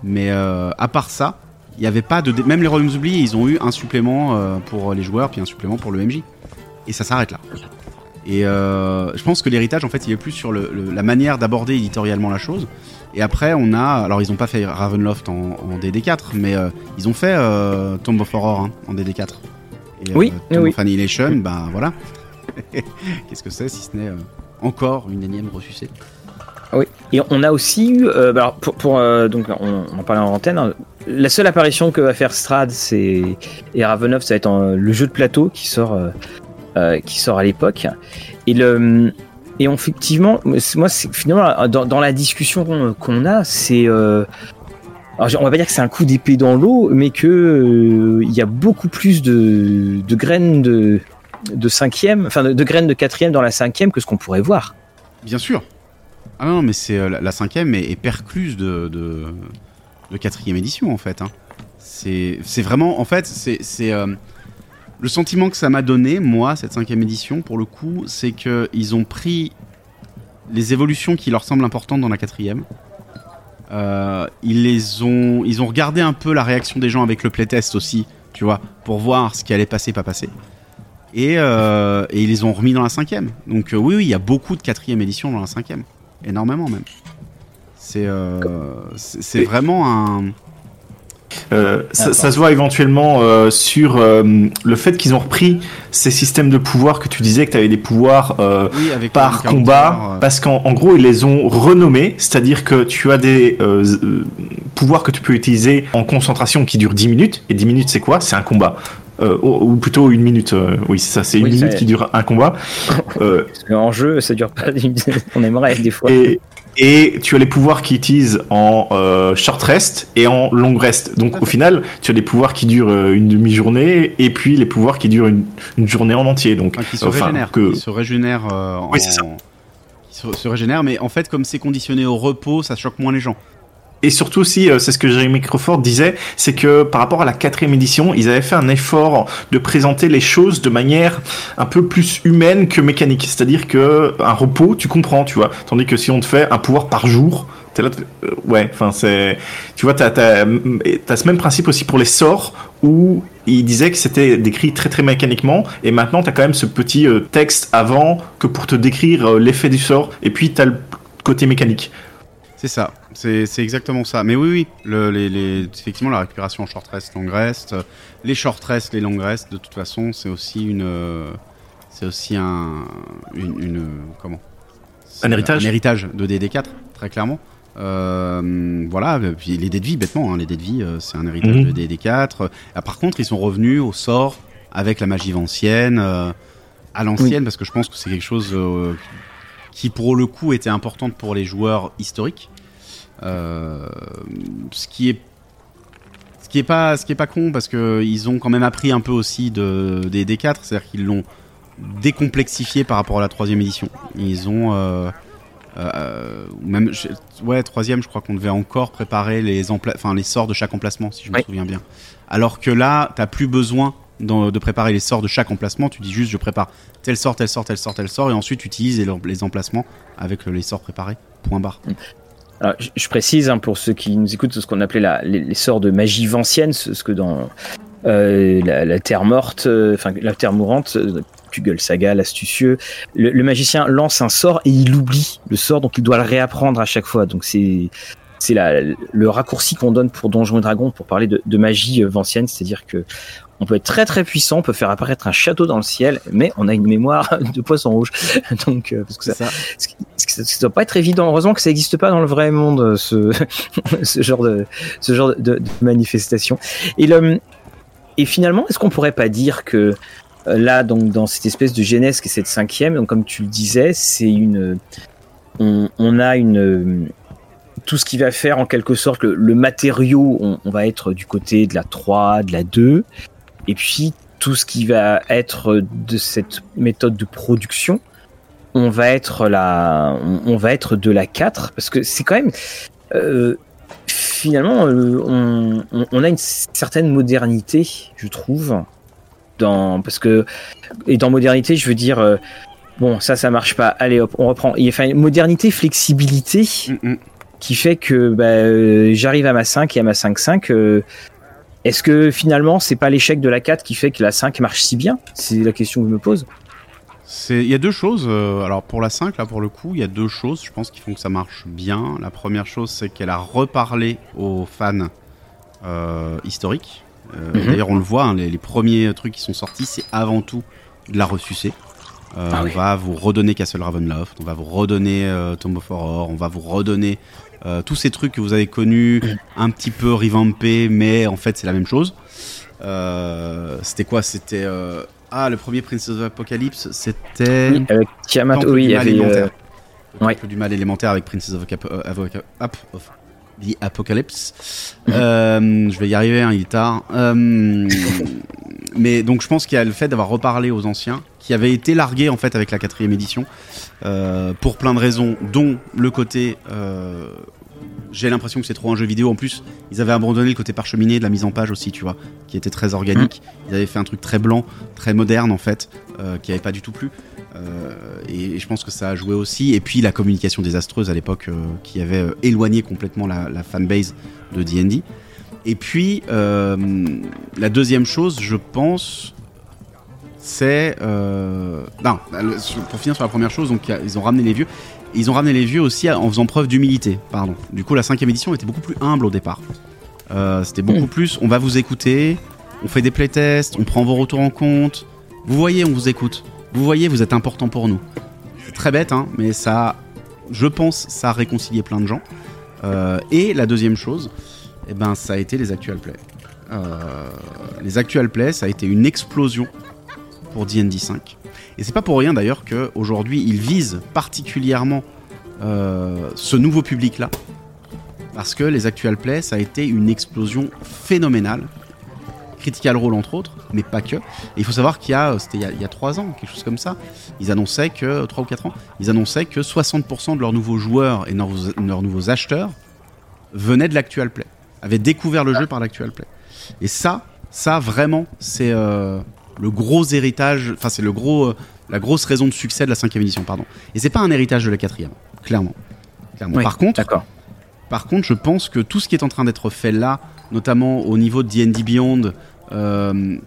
Mais euh, à part ça, il n'y avait pas de. Même les Royaumes oubliés, ils ont eu un supplément euh, pour les joueurs, puis un supplément pour le MJ. Et ça s'arrête là. Et euh, je pense que l'héritage, en fait, il est plus sur la manière d'aborder éditorialement la chose. Et après, on a. Alors, ils n'ont pas fait Ravenloft en, DD4, mais euh, ils ont fait Tomb of Horror hein, en DD4. Et, oui, Tomb oui. of Annihilation, ben voilà. Qu'est-ce que c'est si ce n'est encore une énième ressucée oui, et on a aussi eu, alors pour, donc on, en parlait en antenne, hein, la seule apparition que va faire Strad, c'est et Ravenov, ça va être le jeu de plateau qui sort, euh, euh, qui sort à l'époque. Et le et effectivement, moi, finalement dans, la discussion qu'on a, c'est euh, on va pas dire que c'est un coup d'épée dans l'eau, mais que il y a beaucoup plus de, graines de, de cinquième, enfin de, graines de quatrième dans la cinquième que ce qu'on pourrait voir. Bien sûr. Ah non, mais c'est la, cinquième est, percluse de, de quatrième édition en fait. Hein. C'est vraiment, en fait, c'est euh, le sentiment que ça m'a donné, moi, cette cinquième édition, pour le coup, c'est qu'ils ont pris les évolutions qui leur semblent importantes dans la quatrième. Euh, ils les ont, ils ont regardé un peu la réaction des gens avec le playtest aussi, tu vois, pour voir ce qui allait passer, pas passer. Et, euh, et ils les ont remis dans la cinquième. Donc oui, oui, il y a beaucoup de quatrième édition dans la cinquième, énormément même. C'est euh, c'est vraiment un. Euh, ça, ça, se voit éventuellement euh, sur euh, le fait qu'ils ont repris ces systèmes de pouvoir que tu disais que tu avais des pouvoirs euh, Oui, avec par combat, euh, parce qu'en en gros ils les ont renommés, c'est-à-dire que tu as des pouvoirs que tu peux utiliser en concentration qui durent 10 minutes, et 10 minutes c'est quoi? C'est un combat. Euh, ou, ou plutôt une minute, euh, oui c'est ça, c'est une Oui, minute qui dure un combat. Euh, Parce qu'en jeu, ça dure pas. On aimerait des fois. et, et tu as les pouvoirs qui utilisent en euh, short rest et en long rest. Donc au final, tu as des pouvoirs qui durent euh, une demi-journée et puis les pouvoiirs qui durent une, une journée en entier. Donc Enfin, qui se enfin, régénère, que- qui se régénère euh, en... Oui, c'est ça. qui se, se régénère, mais en fait, comme c'est conditionné au repos, ça choque moins les gens. Et surtout aussi, euh, c'est ce que Jeremy Crawford disait, c'est que par rapport à la quatrième édition, ils avaient fait un effort de présenter les choses de manière un peu plus humaine que mécanique. C'est-à-dire que un repos, tu comprends, tu vois. Tandis que si on te fait un pouvoir par jour, t'es là, euh, ouais, enfin c'est, tu vois, t'as, t'as, t'as ce même principe aussi pour les sorts où il disait que c'était décrit très très mécaniquement et maintenant t'as quand même ce petit euh, texte avant que pour te décrire l'effet du sort et puis t'as le côté mécanique. C'est ça, c'est exactement ça. Mais oui, oui, le, les, les- effectivement, la récupération en short rest, long rest, les short rest, les long rest, de toute façon, c'est aussi une, euh, c'est aussi un, une, une, comment? Un héritage. Un héritage de DD4, très clairement. Euh, voilà, puis les dés de vie, bêtement, hein, les dés de vie, euh, c'est un héritage Mhm. de DD4. Ah, par contre, ils sont revenus au sort avec la magie ancienne, euh, à l'ancienne, parce que je pense que c'est quelque chose euh, qui, pour le coup, était importante pour les joueurs historiques. Euh, ce qui est ce qui est pas ce qui est pas con parce que ils ont quand même appris un peu aussi de des D4 c'est-à-dire qu'ils l'ont décomplexifié par rapport à la troisième édition. Ils ont euh, euh, même je- ouais troisième je crois qu'on devait encore préparer les enfin les sorts de chaque emplacement si je me souviens bien. Alors que là t'as plus besoin de préparer les sorts de chaque emplacement tu dis juste je prépare tel sort tel sort tel sort tel sort et ensuite tu utilises les, les emplacements avec les sorts préparés point barre Alors, je, précise hein, pour ceux qui nous écoutent ce qu'on appelait la, les, les sorts de magie vancienne, ce, ce que dans euh, la, la terre morte, euh, enfin la terre mourante, euh, Kugel Saga, l'astucieux, le, le magicien lance un sort et il oublie le sort, donc il doit le réapprendre à chaque fois. Donc c'est c'est le raccourci qu'on donne pour Donjons et Dragons pour parler de, de magie euh, vancienne, c'est-à-dire que on peut être très très puissant, on peut faire apparaître un château dans le ciel, mais on a une mémoire de poisson rouge. Donc euh, parce que ça, C'est ça ce qui- qui- ça doit pas être évident. Heureusement que ça n'existe pas dans le vrai monde, euh, ce, genre de, manifestation. Et le, et finalement, est-ce qu'on pourrait pas dire que euh, là, donc dans cette espèce de genèse qui est cette cinquième, donc comme tu le disais, c'est une, on, a une tout ce qui va faire en quelque sorte le, le matériau, on, on va être du côté de la 3, de la 2, et puis tout ce qui va être de cette méthode de production, on va être la, on, on va être de la 4 parce que c'est quand même euh, finalement euh, on, a une certaine modernité, je trouve, dans parce que et dans modernité, je veux dire euh, bon ça ça marche pas, allez hop on reprend. Il y a enfin, une modernité, flexibilité Mm, mm. qui fait que bah, j'arrive à ma 5 et à ma 5-5. euh, est-ce que finalement c'est pas l'échec de la 4 qui fait que la 5 marche si bien? C'est la question que je me pose. Il y a deux choses. euh, alors pour la 5, là pour le coup, il y a deux choses, je pense, qui font que ça marche bien. La première chose, c'est qu'elle a reparlé aux fans euh, historiques. Euh, Mhm. D'ailleurs, on le voit, hein, les, les premiers trucs qui sont sortis, c'est avant tout de la ressucer. Euh, Ah on oui. va vous redonner Castle Ravenloft, on va vous redonner Tomb of Horror, on va vous redonner tous ces trucs que vous avez connus, un petit peu revampés, mais en fait c'est la même chose. C'était quoi? C'était euh, ah le premier Princess of Apocalypse, c'était Oui, avec Tiamat, Temple oui, il y avait, euh, Le ouais. Du mal élémentaire avec Princess of, Cap- euh, Ap- of the Apocalypse. Mhm. Euh, je vais y arriver, hein, il est tard. Euh, mais donc je pense qu'il y a le fait d'avoir reparlé aux anciens, qui avaient été largués en fait avec la quatrième édition, euh, pour plein de raisons, dont le côté... j'ai l'impression que c'est trop un jeu vidéo. En plus, ils avaient abandonné le côté parcheminé de la mise en page aussi, tu vois, qui était très organique. Ils avaient fait un truc très blanc, très moderne en fait, euh, qui avait pas du tout plu. Euh, et, et je pense que ça a joué aussi. Et puis la communication désastreuse à l'époque, euh, qui avait éloigné complètement la, la fanbase de D&D. Et puis la deuxième chose, je pense, c'est euh, non. sur- Pour finir sur la première chose, donc ils ont ramené les vieux. Ils ont ramené les vieux aussi en faisant preuve d'humilité. Pardon. Du coup, la cinquième édition était beaucoup plus humble au départ. Euh, C'était beaucoup Mm. plus. On va vous écouter, on fait des playtests, on prend vos retours en compte. Vous voyez, on vous écoute. Vous voyez, vous êtes important pour nous. C'est très bête, hein, mais ça, je pense, ça a réconcilié plein de gens. Euh, et la deuxième chose, eh ben, ça a été les actual plays. Euh, les actual plays, ça a été une explosion pour D&D 5. Et c'est pas pour rien d'ailleurs qu'aujourd'hui ils visent particulièrement euh, ce nouveau public-là. Parce que les actual plays, ça a été une explosion phénoménale. Critical Role entre autres, mais pas que. Et il faut savoir qu'il y a, c'était il y a- il y a 3 ans, quelque chose comme ça, ils annonçaient que, 3 ou 4 ans, ils annonçaient que 60% de leurs nouveaux joueurs et leurs, leurs nouveaux acheteurs venaient de l'actual play, avaient découvert le jeu par l'actual play. Et ça, ça vraiment, c'est euh, le gros héritage, enfin c'est le gros, euh, la grosse raison de succès de la cinquième édition, pardon. Et c'est pas un héritage de la quatrième, clairement. clairement. Oui, Par contre, par contre, je pense que tout ce qui est en train d'être fait là, notamment au niveau de D&D Beyond, euh,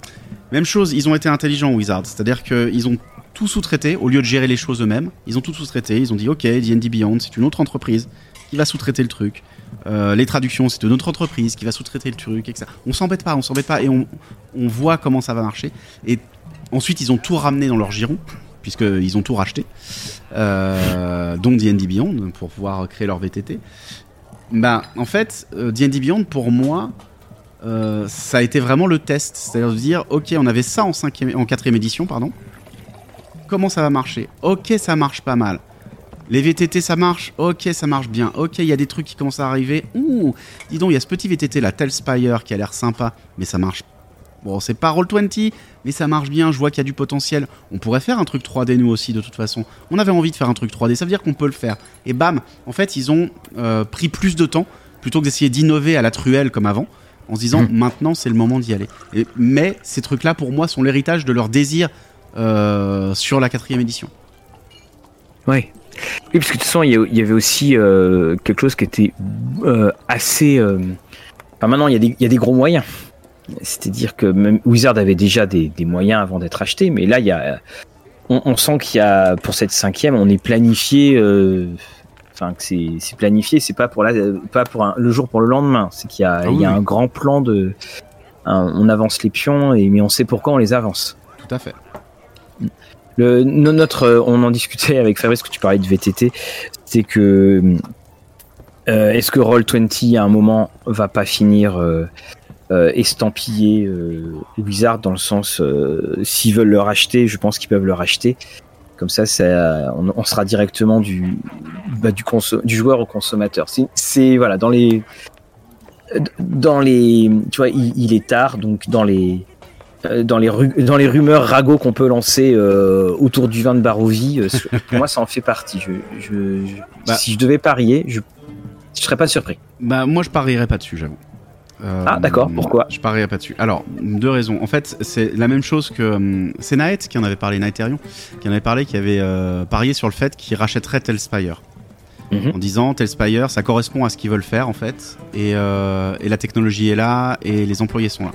même chose, ils ont été intelligents Wizards, c'est-à-dire qu'ils ont tout sous-traité au lieu de gérer les choses eux-mêmes. Ils ont tout sous-traité. Ils ont dit OK, D&D Beyond, c'est une autre entreprise qui va sous-traiter le truc. Euh, les traductions, c'est une autre entreprise qui va sous-traiter le truc, etc. On s'embête pas, on s'embête pas et on, voit comment ça va marcher. Et ensuite, ils ont tout ramené dans leur giron puisqu'ils ont tout racheté, euh, dont D&D Beyond pour pouvoir créer leur VTT. Bah, en fait, euh, D&D Beyond, pour moi, euh, ça a été vraiment le test. C'est-à-dire de dire, ok, on avait ça en, cinquième, en quatrième édition, pardon. Comment ça va marcher? Ok, ça marche pas mal. Les VTT, ça marche Ok, ça marche bien. Ok, il y a des trucs qui commencent à arriver. Ouh, dis donc, il y a ce petit VTT, la Telspire, qui a l'air sympa, mais ça marche. Bon, c'est pas Roll20, mais ça marche bien. Je vois qu'il y a du potentiel. On pourrait faire un truc 3D, nous aussi, de toute façon. On avait envie de faire un truc 3D, ça veut dire qu'on peut le faire. Et bam, en fait, ils ont euh, pris plus de temps plutôt que d'essayer d'innover à la truelle comme avant, en se disant Mhm. maintenant c'est le moment d'y aller. Et- mais ces trucs-là, pour moi, sont l'héritage de leur désir euh, sur la quatrième édition. Oui. Oui, parce que de toute façon, il y avait aussi euh, quelque chose qui était euh, assez. euh, Enfin, maintenant, il y, a des, il y a des gros moyens. C'est-à-dire que même Wizard avait déjà des, des moyens avant d'être acheté, mais là, il y a. On, on sent qu'il y a, pour cette cinquième, on est planifié. Enfin, que c'est planifié, c'est pas pour la, pas pour un- le jour pour le lendemain. C'est qu'il y a, Ah il y a oui, un grand plan de. un- on avance les pions, et, mais on sait pourquoi on les avance. Tout à fait. Notre, euh, on en discutait avec Fabrice que tu parlais de VTT, c'est que euh, est-ce que Roll20 à un moment va pas finir euh, euh, estampillé Wizard dans le sens s'ils veulent le racheter, je pense qu'ils peuvent le racheter. Comme ça, ça on, sera directement du bah, du, joueur au consommateur. C'est- voilà dans les dans les tu vois il, est tard donc dans les dans les, ru- dans les rumeurs ragots qu'on peut lancer euh, autour du vin de Barovie, euh, pour moi ça en fait partie. Je, je- je- Bah. si je devais parier, je je serais pas surpris. Bah, moi, je parierais pas dessus, j'avoue. Euh, Ah, d'accord, pourquoi? Je parierais pas dessus. Alors, deux raisons. En fait, c'est la même chose que. hum, C'est Naet qui en avait parlé, Naetherion, qui en avait parlé, qui avait euh, parié sur le fait qu'il rachèterait Telspire. Mhm. En disant Telspire, ça correspond à ce qu'ils veulent faire, en fait. Et, euh, et la technologie est là, et les employés sont là.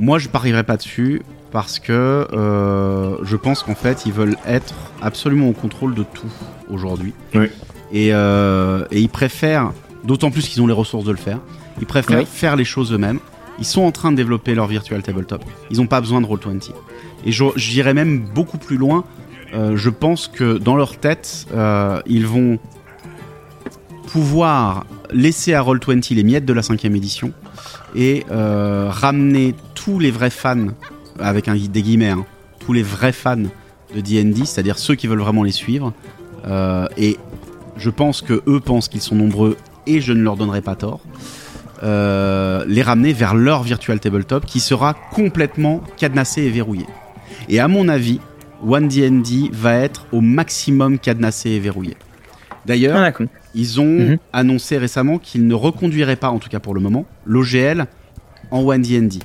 Moi, je parierais pas dessus. Parce que euh, je pense qu'en fait, ils veulent être absolument au contrôle de tout aujourd'hui. Oui. Et, euh, et ils préfèrent, d'autant plus qu'ils ont les ressources de le faire, ils préfèrent Oui. faire les choses eux-mêmes. Ils sont en train de développer leur virtual tabletop. Ils n'ont pas besoin de Roll20. Et j'irais même beaucoup plus loin. Euh, je pense que dans leur tête, ils vont pouvoir laisser à Roll20 les miettes de la cinquième édition et ramener tous les vrais fans, avec un, des guillemets, hein, tous les vrais fans de D&D, c'est-à-dire ceux qui veulent vraiment les suivre. Euh, et je pense que eux pensent qu'ils sont nombreux et je ne leur donnerai pas tort. euh, les ramener vers leur virtual tabletop qui sera complètement cadenassé et verrouillé. Et à mon avis, One D&D va être au maximum cadenassé et verrouillé. D'ailleurs, Ah, ils ont Mhm. annoncé récemment qu'ils ne reconduiraient pas, en tout cas pour le moment, l'OGL en One D&D.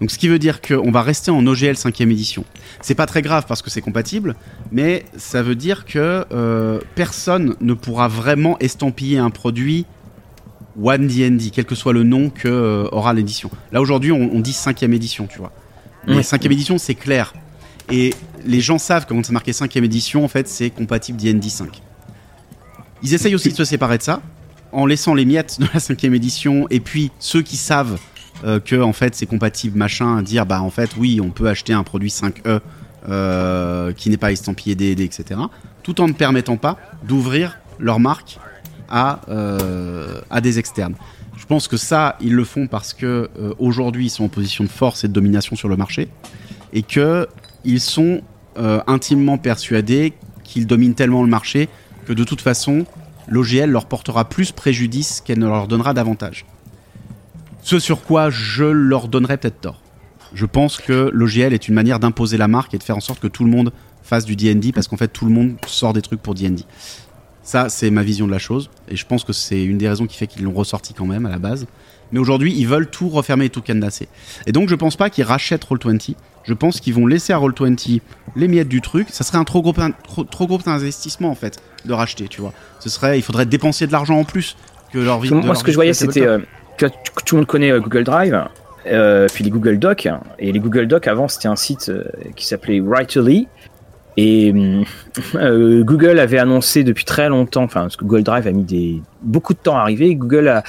Donc ce qui veut dire qu'on va rester en OGL 5ème édition. C'est pas très grave parce que c'est compatible, mais ça veut dire que euh, personne ne pourra vraiment estampiller un produit One D&D, quel que soit le nom que euh, aura l'édition. Là aujourd'hui on, on dit 5ème édition, tu vois. Mais Ouais. 5ème édition c'est clair. Et les gens savent que quand c'est marqué 5ème édition, en fait c'est compatible D&D 5. Ils essayent aussi de se séparer de ça. en laissant les miettes de la cinquième édition et puis ceux qui savent euh, que en fait c'est compatible machin dire bah en fait oui on peut acheter un produit 5E euh, qui n'est pas estampillé DD etc tout en ne permettant pas d'ouvrir leur marque à, euh, à des externes je pense que ça ils le font parce que euh, aujourd'hui ils sont en position de force et de domination sur le marché et que ils sont intimement persuadés qu'ils dominent tellement le marché que de toute façon l'OGL leur portera plus préjudice qu'elle ne leur donnera davantage. Ce sur quoi je leur donnerai peut-être tort. Je pense que l'OGL est une manière d'imposer la marque et de faire en sorte que tout le monde fasse du D&D parce qu'en fait tout le monde sort des trucs pour D&D. Ça, c'est ma vision de la chose et je pense que c'est une des raisons qui fait qu'ils l'ont ressorti quand même à la base. Mais aujourd'hui, ils veulent tout refermer et tout cadenasser. Et donc, je pense pas qu'ils rachètent Roll20. Je pense qu'ils vont laisser à Roll20 les miettes du truc. Ça serait un trop gros, trop, trop gros investissement en fait de racheter, tu vois. Ce serait, il faudrait dépenser de l'argent en plus que leur vie. Moi, ce que je voyais, c'était euh, tout le monde connaît euh, Google Drive, euh, puis les Google Docs. Et les Google Docs, avant, c'était un site euh, qui s'appelait Writerly. Et euh, Google avait annoncé depuis très longtemps, enfin, parce que Google Drive a mis des, beaucoup de temps à arriver. Google a,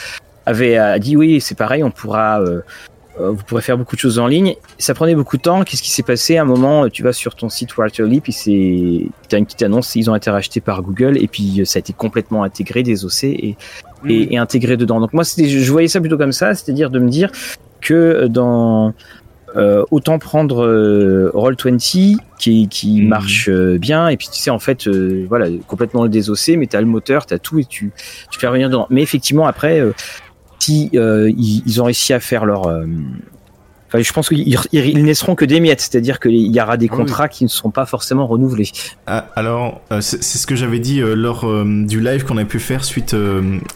avait dit oui, c'est pareil, on pourra, vous pourrez faire beaucoup de choses en ligne. Ça prenait beaucoup de temps. Qu'est-ce qui s'est passé? À un moment, tu vas sur ton site Writerly, puis c'est, t'as une petite annonce, ils ont été rachetés par Google, et puis ça a été complètement intégré, désossé et, et, et intégré dedans. Donc moi, je voyais ça plutôt comme ça, c'est-à-dire de me dire que dans euh, autant prendre euh, Roll20 qui, qui Mhm. marche euh, bien et puis tu sais en fait euh, voilà complètement désossé mais t'as le moteur t'as tout et tu tu fais revenir dedans mais effectivement après euh, si euh, ils, ils ont réussi à faire leur euh, enfin, je pense qu'ils ils, naîtront que des miettes c'est-à-dire qu'il y aura des Ah oui. contrats qui ne seront pas forcément renouvelés Ah, alors, euh, c'est ce que j'avais dit euh, lors euh, du live qu'on a pu faire suite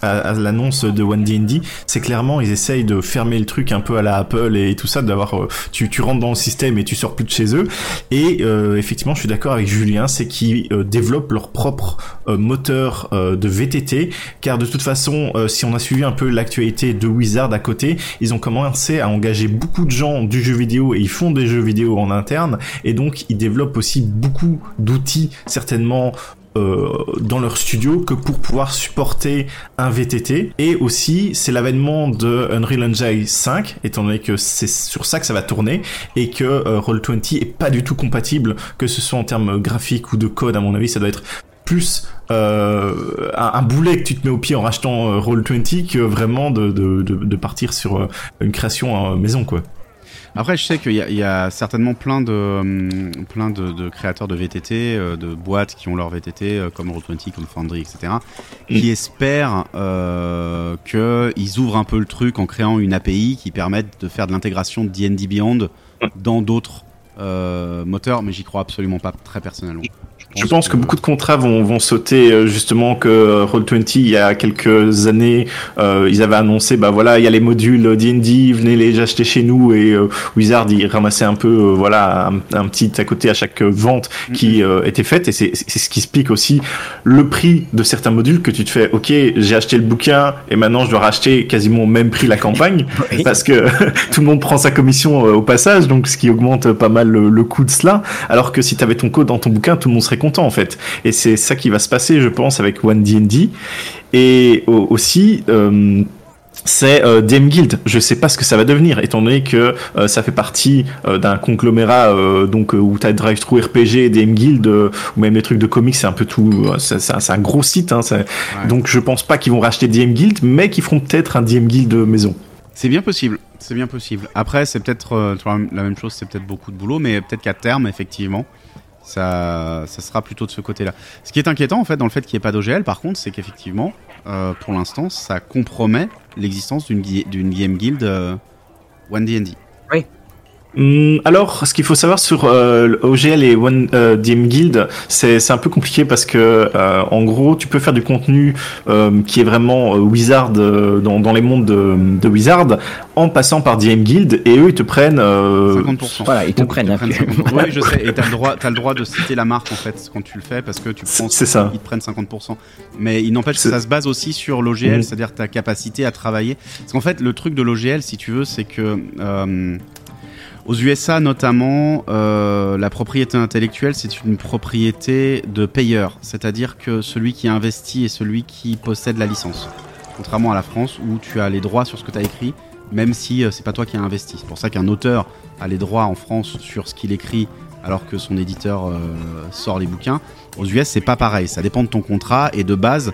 à, à l'annonce de One D&D. C'est clairement, ils essayent de fermer le truc un peu à la Apple et tout ça, d'avoir, tu, tu rentres dans le système et tu sors plus de chez eux. Et euh, effectivement, je suis d'accord avec Julien, c'est qu'ils développent leur propre moteur de VTT, car de toute façon, si on a suivi un peu l'actualité de Wizard à côté, ils ont commencé à engager beaucoup de gens du jeu vidéo et ils font des jeux vidéo en interne et donc ils développent aussi beaucoup d'outils certainement euh, dans leur studio que pour pouvoir supporter un VTT et aussi c'est l'avènement de Unreal Engine 5 étant donné que c'est sur ça que ça va tourner et que euh, Roll20 est pas du tout compatible que ce soit en termes graphiques ou de code à mon avis ça doit être plus euh, un, boulet que tu te mets au pied en rachetant euh, Roll20 que vraiment de, de, partir sur une création maison quoi. Après, je sais qu'il y, a- il y a certainement plein de, hum, plein de, de créateurs de VTT, euh, de boîtes qui ont leur VTT, euh, comme Roll20, comme Foundry, etc., qui espèrent euh, qu'ils ouvrent un peu le truc en créant une API qui permette de faire de l'intégration de D&D Beyond dans d'autres euh, moteurs, mais j'y crois absolument pas très personnellement. Je pense que beaucoup de contrats vont, vont sauter euh, justement que euh, Roll20 il y a quelques années euh, ils avaient annoncé bah voilà il y a les modules D&D venez les acheter chez nous et euh, Wizard il ramassait un peu euh, voilà un, un petit à côté à chaque vente qui euh, était faite. Et c'est c'est ce qui explique aussi le prix de certains modules que tu te fais ok j'ai acheté le bouquin et maintenant je dois racheter quasiment au même prix la campagne Oui. parce que tout le monde prend sa commission au passage donc ce qui augmente pas mal le, le coût de cela. Alors que si tu avais ton code dans ton bouquin, tout le monde serait content en fait. Et c'est ça qui va se passer, je pense, avec One D&D. Et au- aussi, euh, c'est euh, DM Guild. Je sais pas ce que ça va devenir, étant donné que euh, ça fait partie euh, d'un conglomérat donc où t'as Drive-Thru RPG, DM Guild, ou même les trucs de comics, c'est un peu tout. c'est un, gros site. Hein, Ouais. Donc je pense pas qu'ils vont racheter DM Guild, mais qu'ils feront peut-être un DM Guild maison. C'est bien possible, c'est bien possible. Après, c'est peut-être la même chose, c'est peut-être beaucoup de boulot, mais peut-être qu'à terme, effectivement, ça, ça sera plutôt de ce côté-là. Ce qui est inquiétant, en fait, dans le fait qu'il n'y ait pas d'OGL, par contre, c'est qu'effectivement, euh, pour l'instant, ça compromet l'existence d'une game guild euh, One D&D. Hum, alors, ce qu'il faut savoir sur euh, OGL et One euh, DM Guild, c'est c'est un peu compliqué parce que, euh, en gros, tu peux faire du contenu euh, qui est vraiment euh, Wizard euh, dans, dans les mondes de, de Wizard en passant par DM Guild et eux ils te prennent. euh, 50%. voilà ils te donc, prennent Ils prennent. 50%. Oui, je sais, et t'as le droit, t'as le droit de citer la marque en fait quand tu le fais parce que tu C'est- penses c'est ça. qu'ils te prennent 50%. Mais il n'empêche que ça se base aussi sur l'OGL, Mhm. c'est-à-dire ta capacité à travailler. Parce qu'en fait, le truc de l'OGL, si tu veux, c'est que euh, aux USA notamment, euh, la propriété intellectuelle, c'est une propriété de payeur, c'est-à-dire que celui qui investit est celui qui possède la licence. contrairement à la France où tu as les droits sur ce que tu as écrit, même si c'est pas toi qui as investi. C'est pour ça qu'un auteur a les droits en France sur ce qu'il écrit alors que son éditeur sort les bouquins. Aux US, c'est pas pareil. Ça dépend de ton contrat et de base,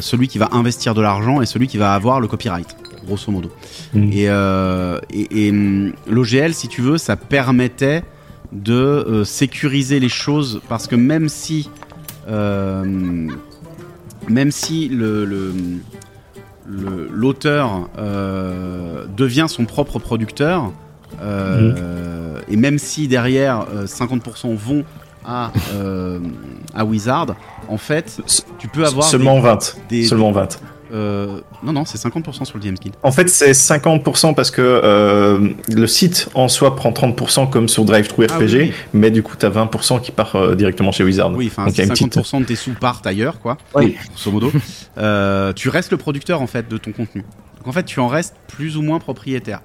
celui qui va investir de l'argent est celui qui va avoir le copyright grosso modo. Mm. Et, euh, mm, l'OGL, si tu veux, ça permettait de euh, sécuriser les choses parce que même si euh, même si le, l'auteur devient son propre producteur mm. et même si derrière 50% vont à, à Wizard, en fait, tu peux avoir seulement 20. seulement 20. Euh, non, non, c'est 50% sur le DM's Guild. En fait, c'est 50% parce que euh, le site en soi prend 30% comme sur DriveThruRPG, ah mais du coup, tu as 20% qui part euh, directement chez Wizard. Oui, enfin, 50% de tes sous partent ailleurs, quoi. Oui. Grosso modo. tu restes le producteur, en fait, de ton contenu. Donc, en fait, tu en restes plus ou moins propriétaire.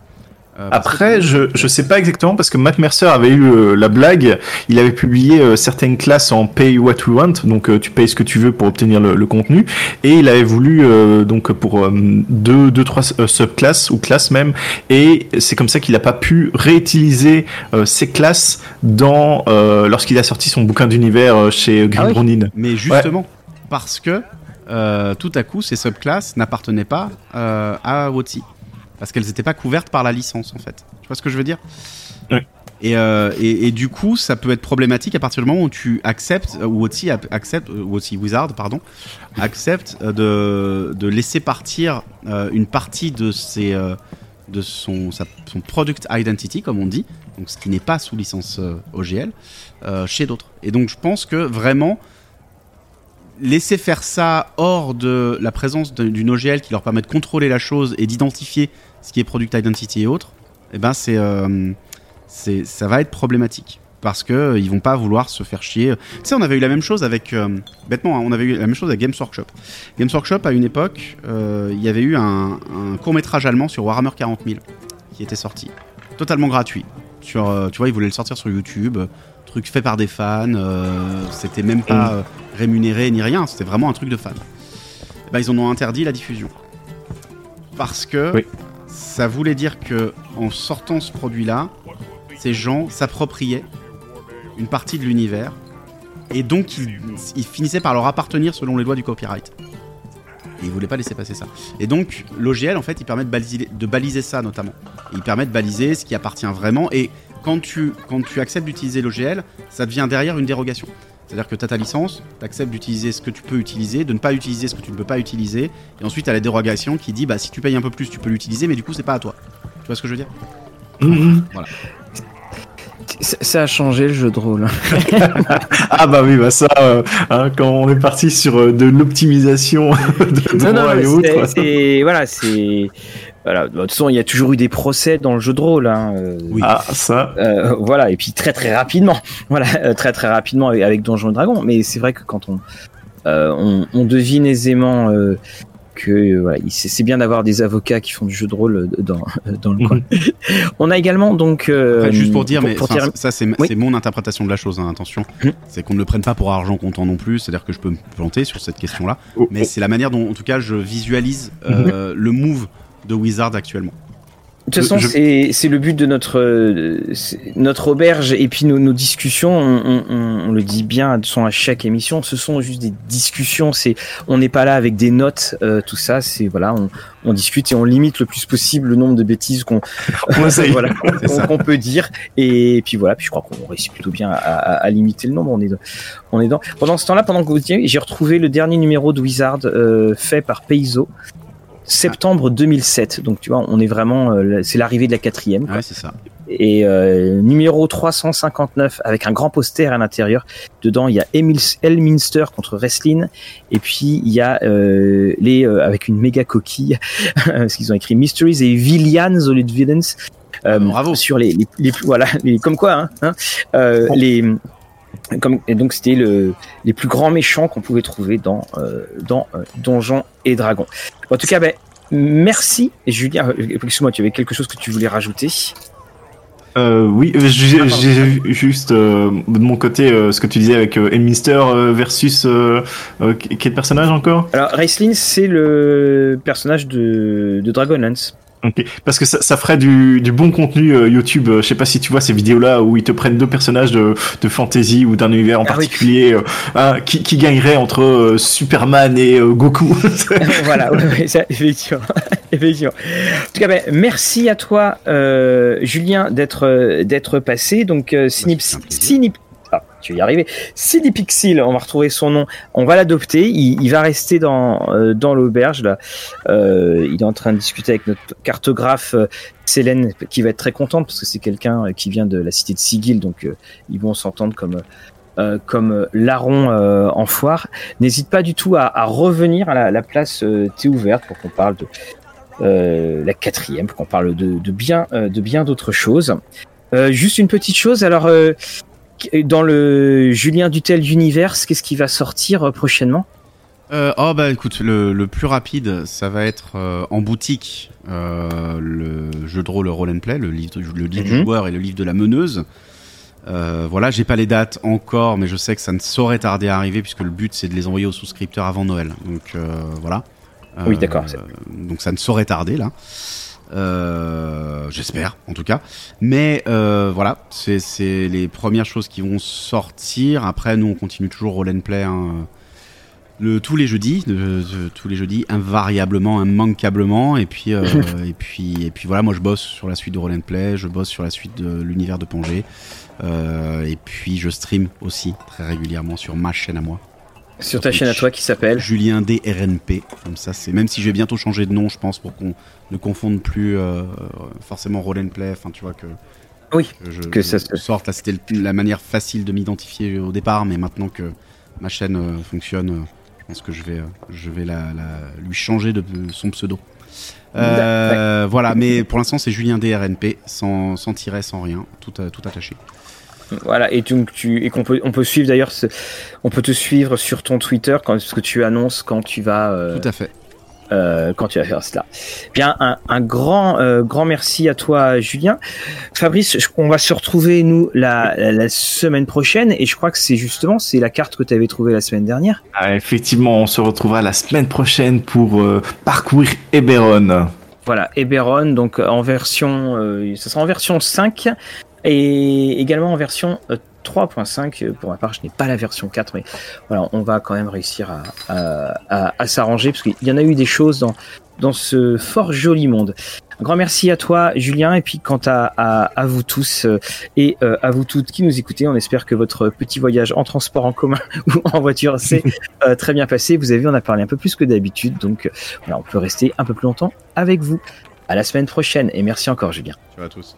Euh, Après, je je sais pas exactement parce que Matt Mercer avait eu euh, la blague. Il avait publié euh, certaines classes en Pay What We Want, donc tu payes ce que tu veux pour obtenir le, contenu, et il avait voulu donc pour deux deux trois subclasses ou classes même, et c'est comme ça qu'il n'a pas pu réutiliser ces classes dans lorsqu'il a sorti son bouquin d'univers chez Green ah Mais justement parce que tout à coup ces subclasses n'appartenaient pas à WotC parce qu'elles n'étaient pas couvertes par la licence en fait. Tu vois ce que je veux dire? Euh, et, et, du coup, ça peut être problématique à partir du moment où tu acceptes, ou aussi accepte, ou aussi Wizard, pardon, accepte de, de laisser partir euh, une partie de ses, euh, de son, son product identity, comme on dit, donc ce qui n'est pas sous licence OGL, chez d'autres. Et donc, je pense que vraiment laisser faire ça hors de la présence d'une OGL qui leur permet de contrôler la chose et d'identifier ce qui est Product Identity et autres, eh ben c'est, euh, c'est ça va être problématique parce que euh, ils vont pas vouloir se faire chier. Tu sais, on avait eu la même chose avec euh, bêtement, hein, on avait eu la même chose avec Games Workshop. Games Workshop à une époque, il y avait eu un, court métrage allemand sur Warhammer 40 000 qui était sorti, totalement gratuit. Sur, tu vois, ils voulaient le sortir sur YouTube, truc fait par des fans, c'était même pas rémunéré ni rien, c'était vraiment un truc de fan. Eh ben, ils en ont interdit la diffusion parce que ça voulait dire que en sortant ce produit-là, ces gens s'appropriaient une partie de l'univers et donc ils, finissaient par leur appartenir selon les lois du copyright. Et ils voulaient pas laisser passer ça. Et donc l'OGL en fait il permet de baliser, ça notamment. Il permet de baliser ce qui appartient vraiment et quand tu, quand tu acceptes d'utiliser l'OGL, ça devient derrière une dérogation. C'est-à-dire que tu as ta licence, tu acceptes d'utiliser ce que tu peux utiliser, de ne pas utiliser ce que tu ne peux pas utiliser, et ensuite tu as la dérogation qui dit bah si tu payes un peu plus, tu peux l'utiliser, mais du coup c'est pas à toi. Tu vois ce que je veux dire? Mhm. Voilà. Ça a changé le jeu de rôle. ah bah oui, bah ça, euh, hein, quand on est parti sur euh, de l'optimisation de droits et autres. Voilà, c'est voilà. De toute façon, il y a toujours eu des procès dans le jeu de rôle. Hein, euh, oui. Ah, ça. Euh, voilà, et puis très très rapidement. Voilà, euh, très très rapidement avec, avec Donjons et Dragons. Mais c'est vrai que quand on, on, on, devine aisément que voilà, c'est bien d'avoir des avocats qui font du jeu de rôle dans, dans le coin. on a également donc juste pour dire, mais ça c'est mon interprétation de la chose. Hein, attention, hum. c'est qu'on ne le prenne pas pour argent comptant non plus. C'est-à-dire que je peux me planter sur cette question-là, oh, mais oh. c'est la manière dont, en tout cas, je visualise hum. le move de Wizard actuellement. De toute façon, c'est le but de notre notre auberge et puis nos, discussions. On, le dit bien, sont à chaque émission. Ce sont juste des discussions. C'est on n'est pas là avec des notes, euh, tout ça. C'est voilà, on, discute et on limite le plus possible le nombre de bêtises qu'on voilà, qu'on peut dire. Et puis voilà. Puis je crois qu'on réussit plutôt bien à, limiter le nombre. On est on est dans. Pendant ce temps-là, pendant que vous disiez, j'ai retrouvé le dernier numéro de Wizard euh, fait par Payso septembre 2007. Donc tu vois, on est vraiment, euh, c'est l'arrivée de la quatrième. Ouais, c'est ça. Et euh, numéro 359 avec un grand poster à l'intérieur. Dedans, il y a Elminster contre Wrestling. Et puis il y a euh, les avec une méga coquille, parce qu'ils ont écrit Mysteries et Villains the Villains. Bravo. Sur les, les, les voilà, les, comme quoi, hein, hein les comme, et donc c'était le, les plus grands méchants qu'on pouvait trouver dans, euh, dans euh, Donjons et Dragons. En tout cas, ben, merci Julien. Excuse-moi, tu avais quelque chose que tu voulais rajouter? Euh, oui, j'ai vu juste euh, de mon côté euh, ce que tu disais avec euh, Elminster versus quel personnage encore? Alors, Raceline, c'est le personnage de, de Dragonlance. Ok, parce que ça, ça ferait du, du, bon contenu euh, YouTube. Euh, je sais pas si tu vois ces vidéos-là où ils te prennent deux personnages de, de fantasy ou d'un univers en ah particulier, euh, hein, qui, qui gagnerait entre Superman et Goku. voilà, ça, effectivement. effectivement. En tout cas, ben, merci à toi, Julien, d'être d'être passé. Donc, Snip, Snip, ah, tu vas y arriver. CD Pixel, on va retrouver son nom. On va l'adopter. Il, va rester dans euh, dans l'auberge là. Euh, il est en train de discuter avec notre cartographe euh, Célène, qui va être très contente parce que c'est quelqu'un euh, qui vient de la cité de Sigil, donc euh, ils vont s'entendre comme comme larron en foire. N'hésite pas du tout à, revenir à la, la place t'es ouverte pour qu'on parle de la quatrième, pour qu'on parle de, de bien de bien d'autres choses. juste une petite chose. Alors, dans le Julien Dutel Universe, qu'est-ce qui va sortir euh, prochainement? Euh, oh bah écoute, le, plus rapide, ça va être euh, en boutique le jeu de rôle Roll and Play, le livre, le livre du mhm. joueur et le livre de la meneuse. voilà, j'ai pas les dates encore, mais je sais que ça ne saurait tarder à arriver puisque le but c'est de les envoyer aux souscripteurs avant Noël. Donc voilà. oui, d'accord. Donc ça ne saurait tarder là. Euh, j'espère en tout cas. Mais euh, voilà, c'est les premières choses qui vont sortir. Après, nous on continue toujours roll and play hein, le, tous les jeudis, tous les jeudis invariablement, immanquablement. Et puis euh, et puis et puis voilà, moi je bosse sur la suite de roll and play, je bosse sur la suite de l'univers de Pongé. et puis je stream aussi très régulièrement sur ma chaîne à moi. Sur ta chaîne à toi qui s'appelle Julien DRNP. Comme ça, c'est même si je vais bientôt changer de nom, je pense, pour qu'on ne confonde plus euh, forcément roll and play. Enfin, tu vois que. Oui. Que, je, que ça se sorte. Là, c'était la manière facile de m'identifier au départ, mais maintenant que ma chaîne euh, fonctionne, euh, je pense que je vais, je vais la, lui changer de son pseudo. voilà, mais pour l'instant, c'est Julien DRNP, sans, sans tiret, sans rien, tout, tout attaché. Voilà, et donc tu et qu'on peut on peut suivre d'ailleurs, on peut te suivre sur ton Twitter quand ce que tu annonces quand tu vas. Tout à fait. Euh, quand tu vas faire cela. Bien, un, un grand euh, grand merci à toi, Julien. Fabrice, on va se retrouver nous la, la, semaine prochaine et je crois que c'est justement c'est la carte que tu avais trouvée la semaine dernière. Ah, effectivement, on se retrouvera la semaine prochaine pour euh, parcourir Eberron. Voilà, Eberron, donc en version, euh, ça sera en version 5 et également en version 3.5. Euh, pour ma part, je n'ai pas la version 4, mais voilà, on va quand même réussir à, s'arranger parce qu'il y en a eu des choses dans, dans ce fort joli monde. Un grand merci à toi, Julien, et puis quant à, à, vous tous euh, et euh, à vous toutes qui nous écoutez, on espère que votre petit voyage en transport en commun ou en voiture s'est très bien passé. Vous avez vu, on a parlé un peu plus que d'habitude, donc voilà, on peut rester un peu plus longtemps avec vous. À la semaine prochaine et merci encore, Julien. Ciao à tous.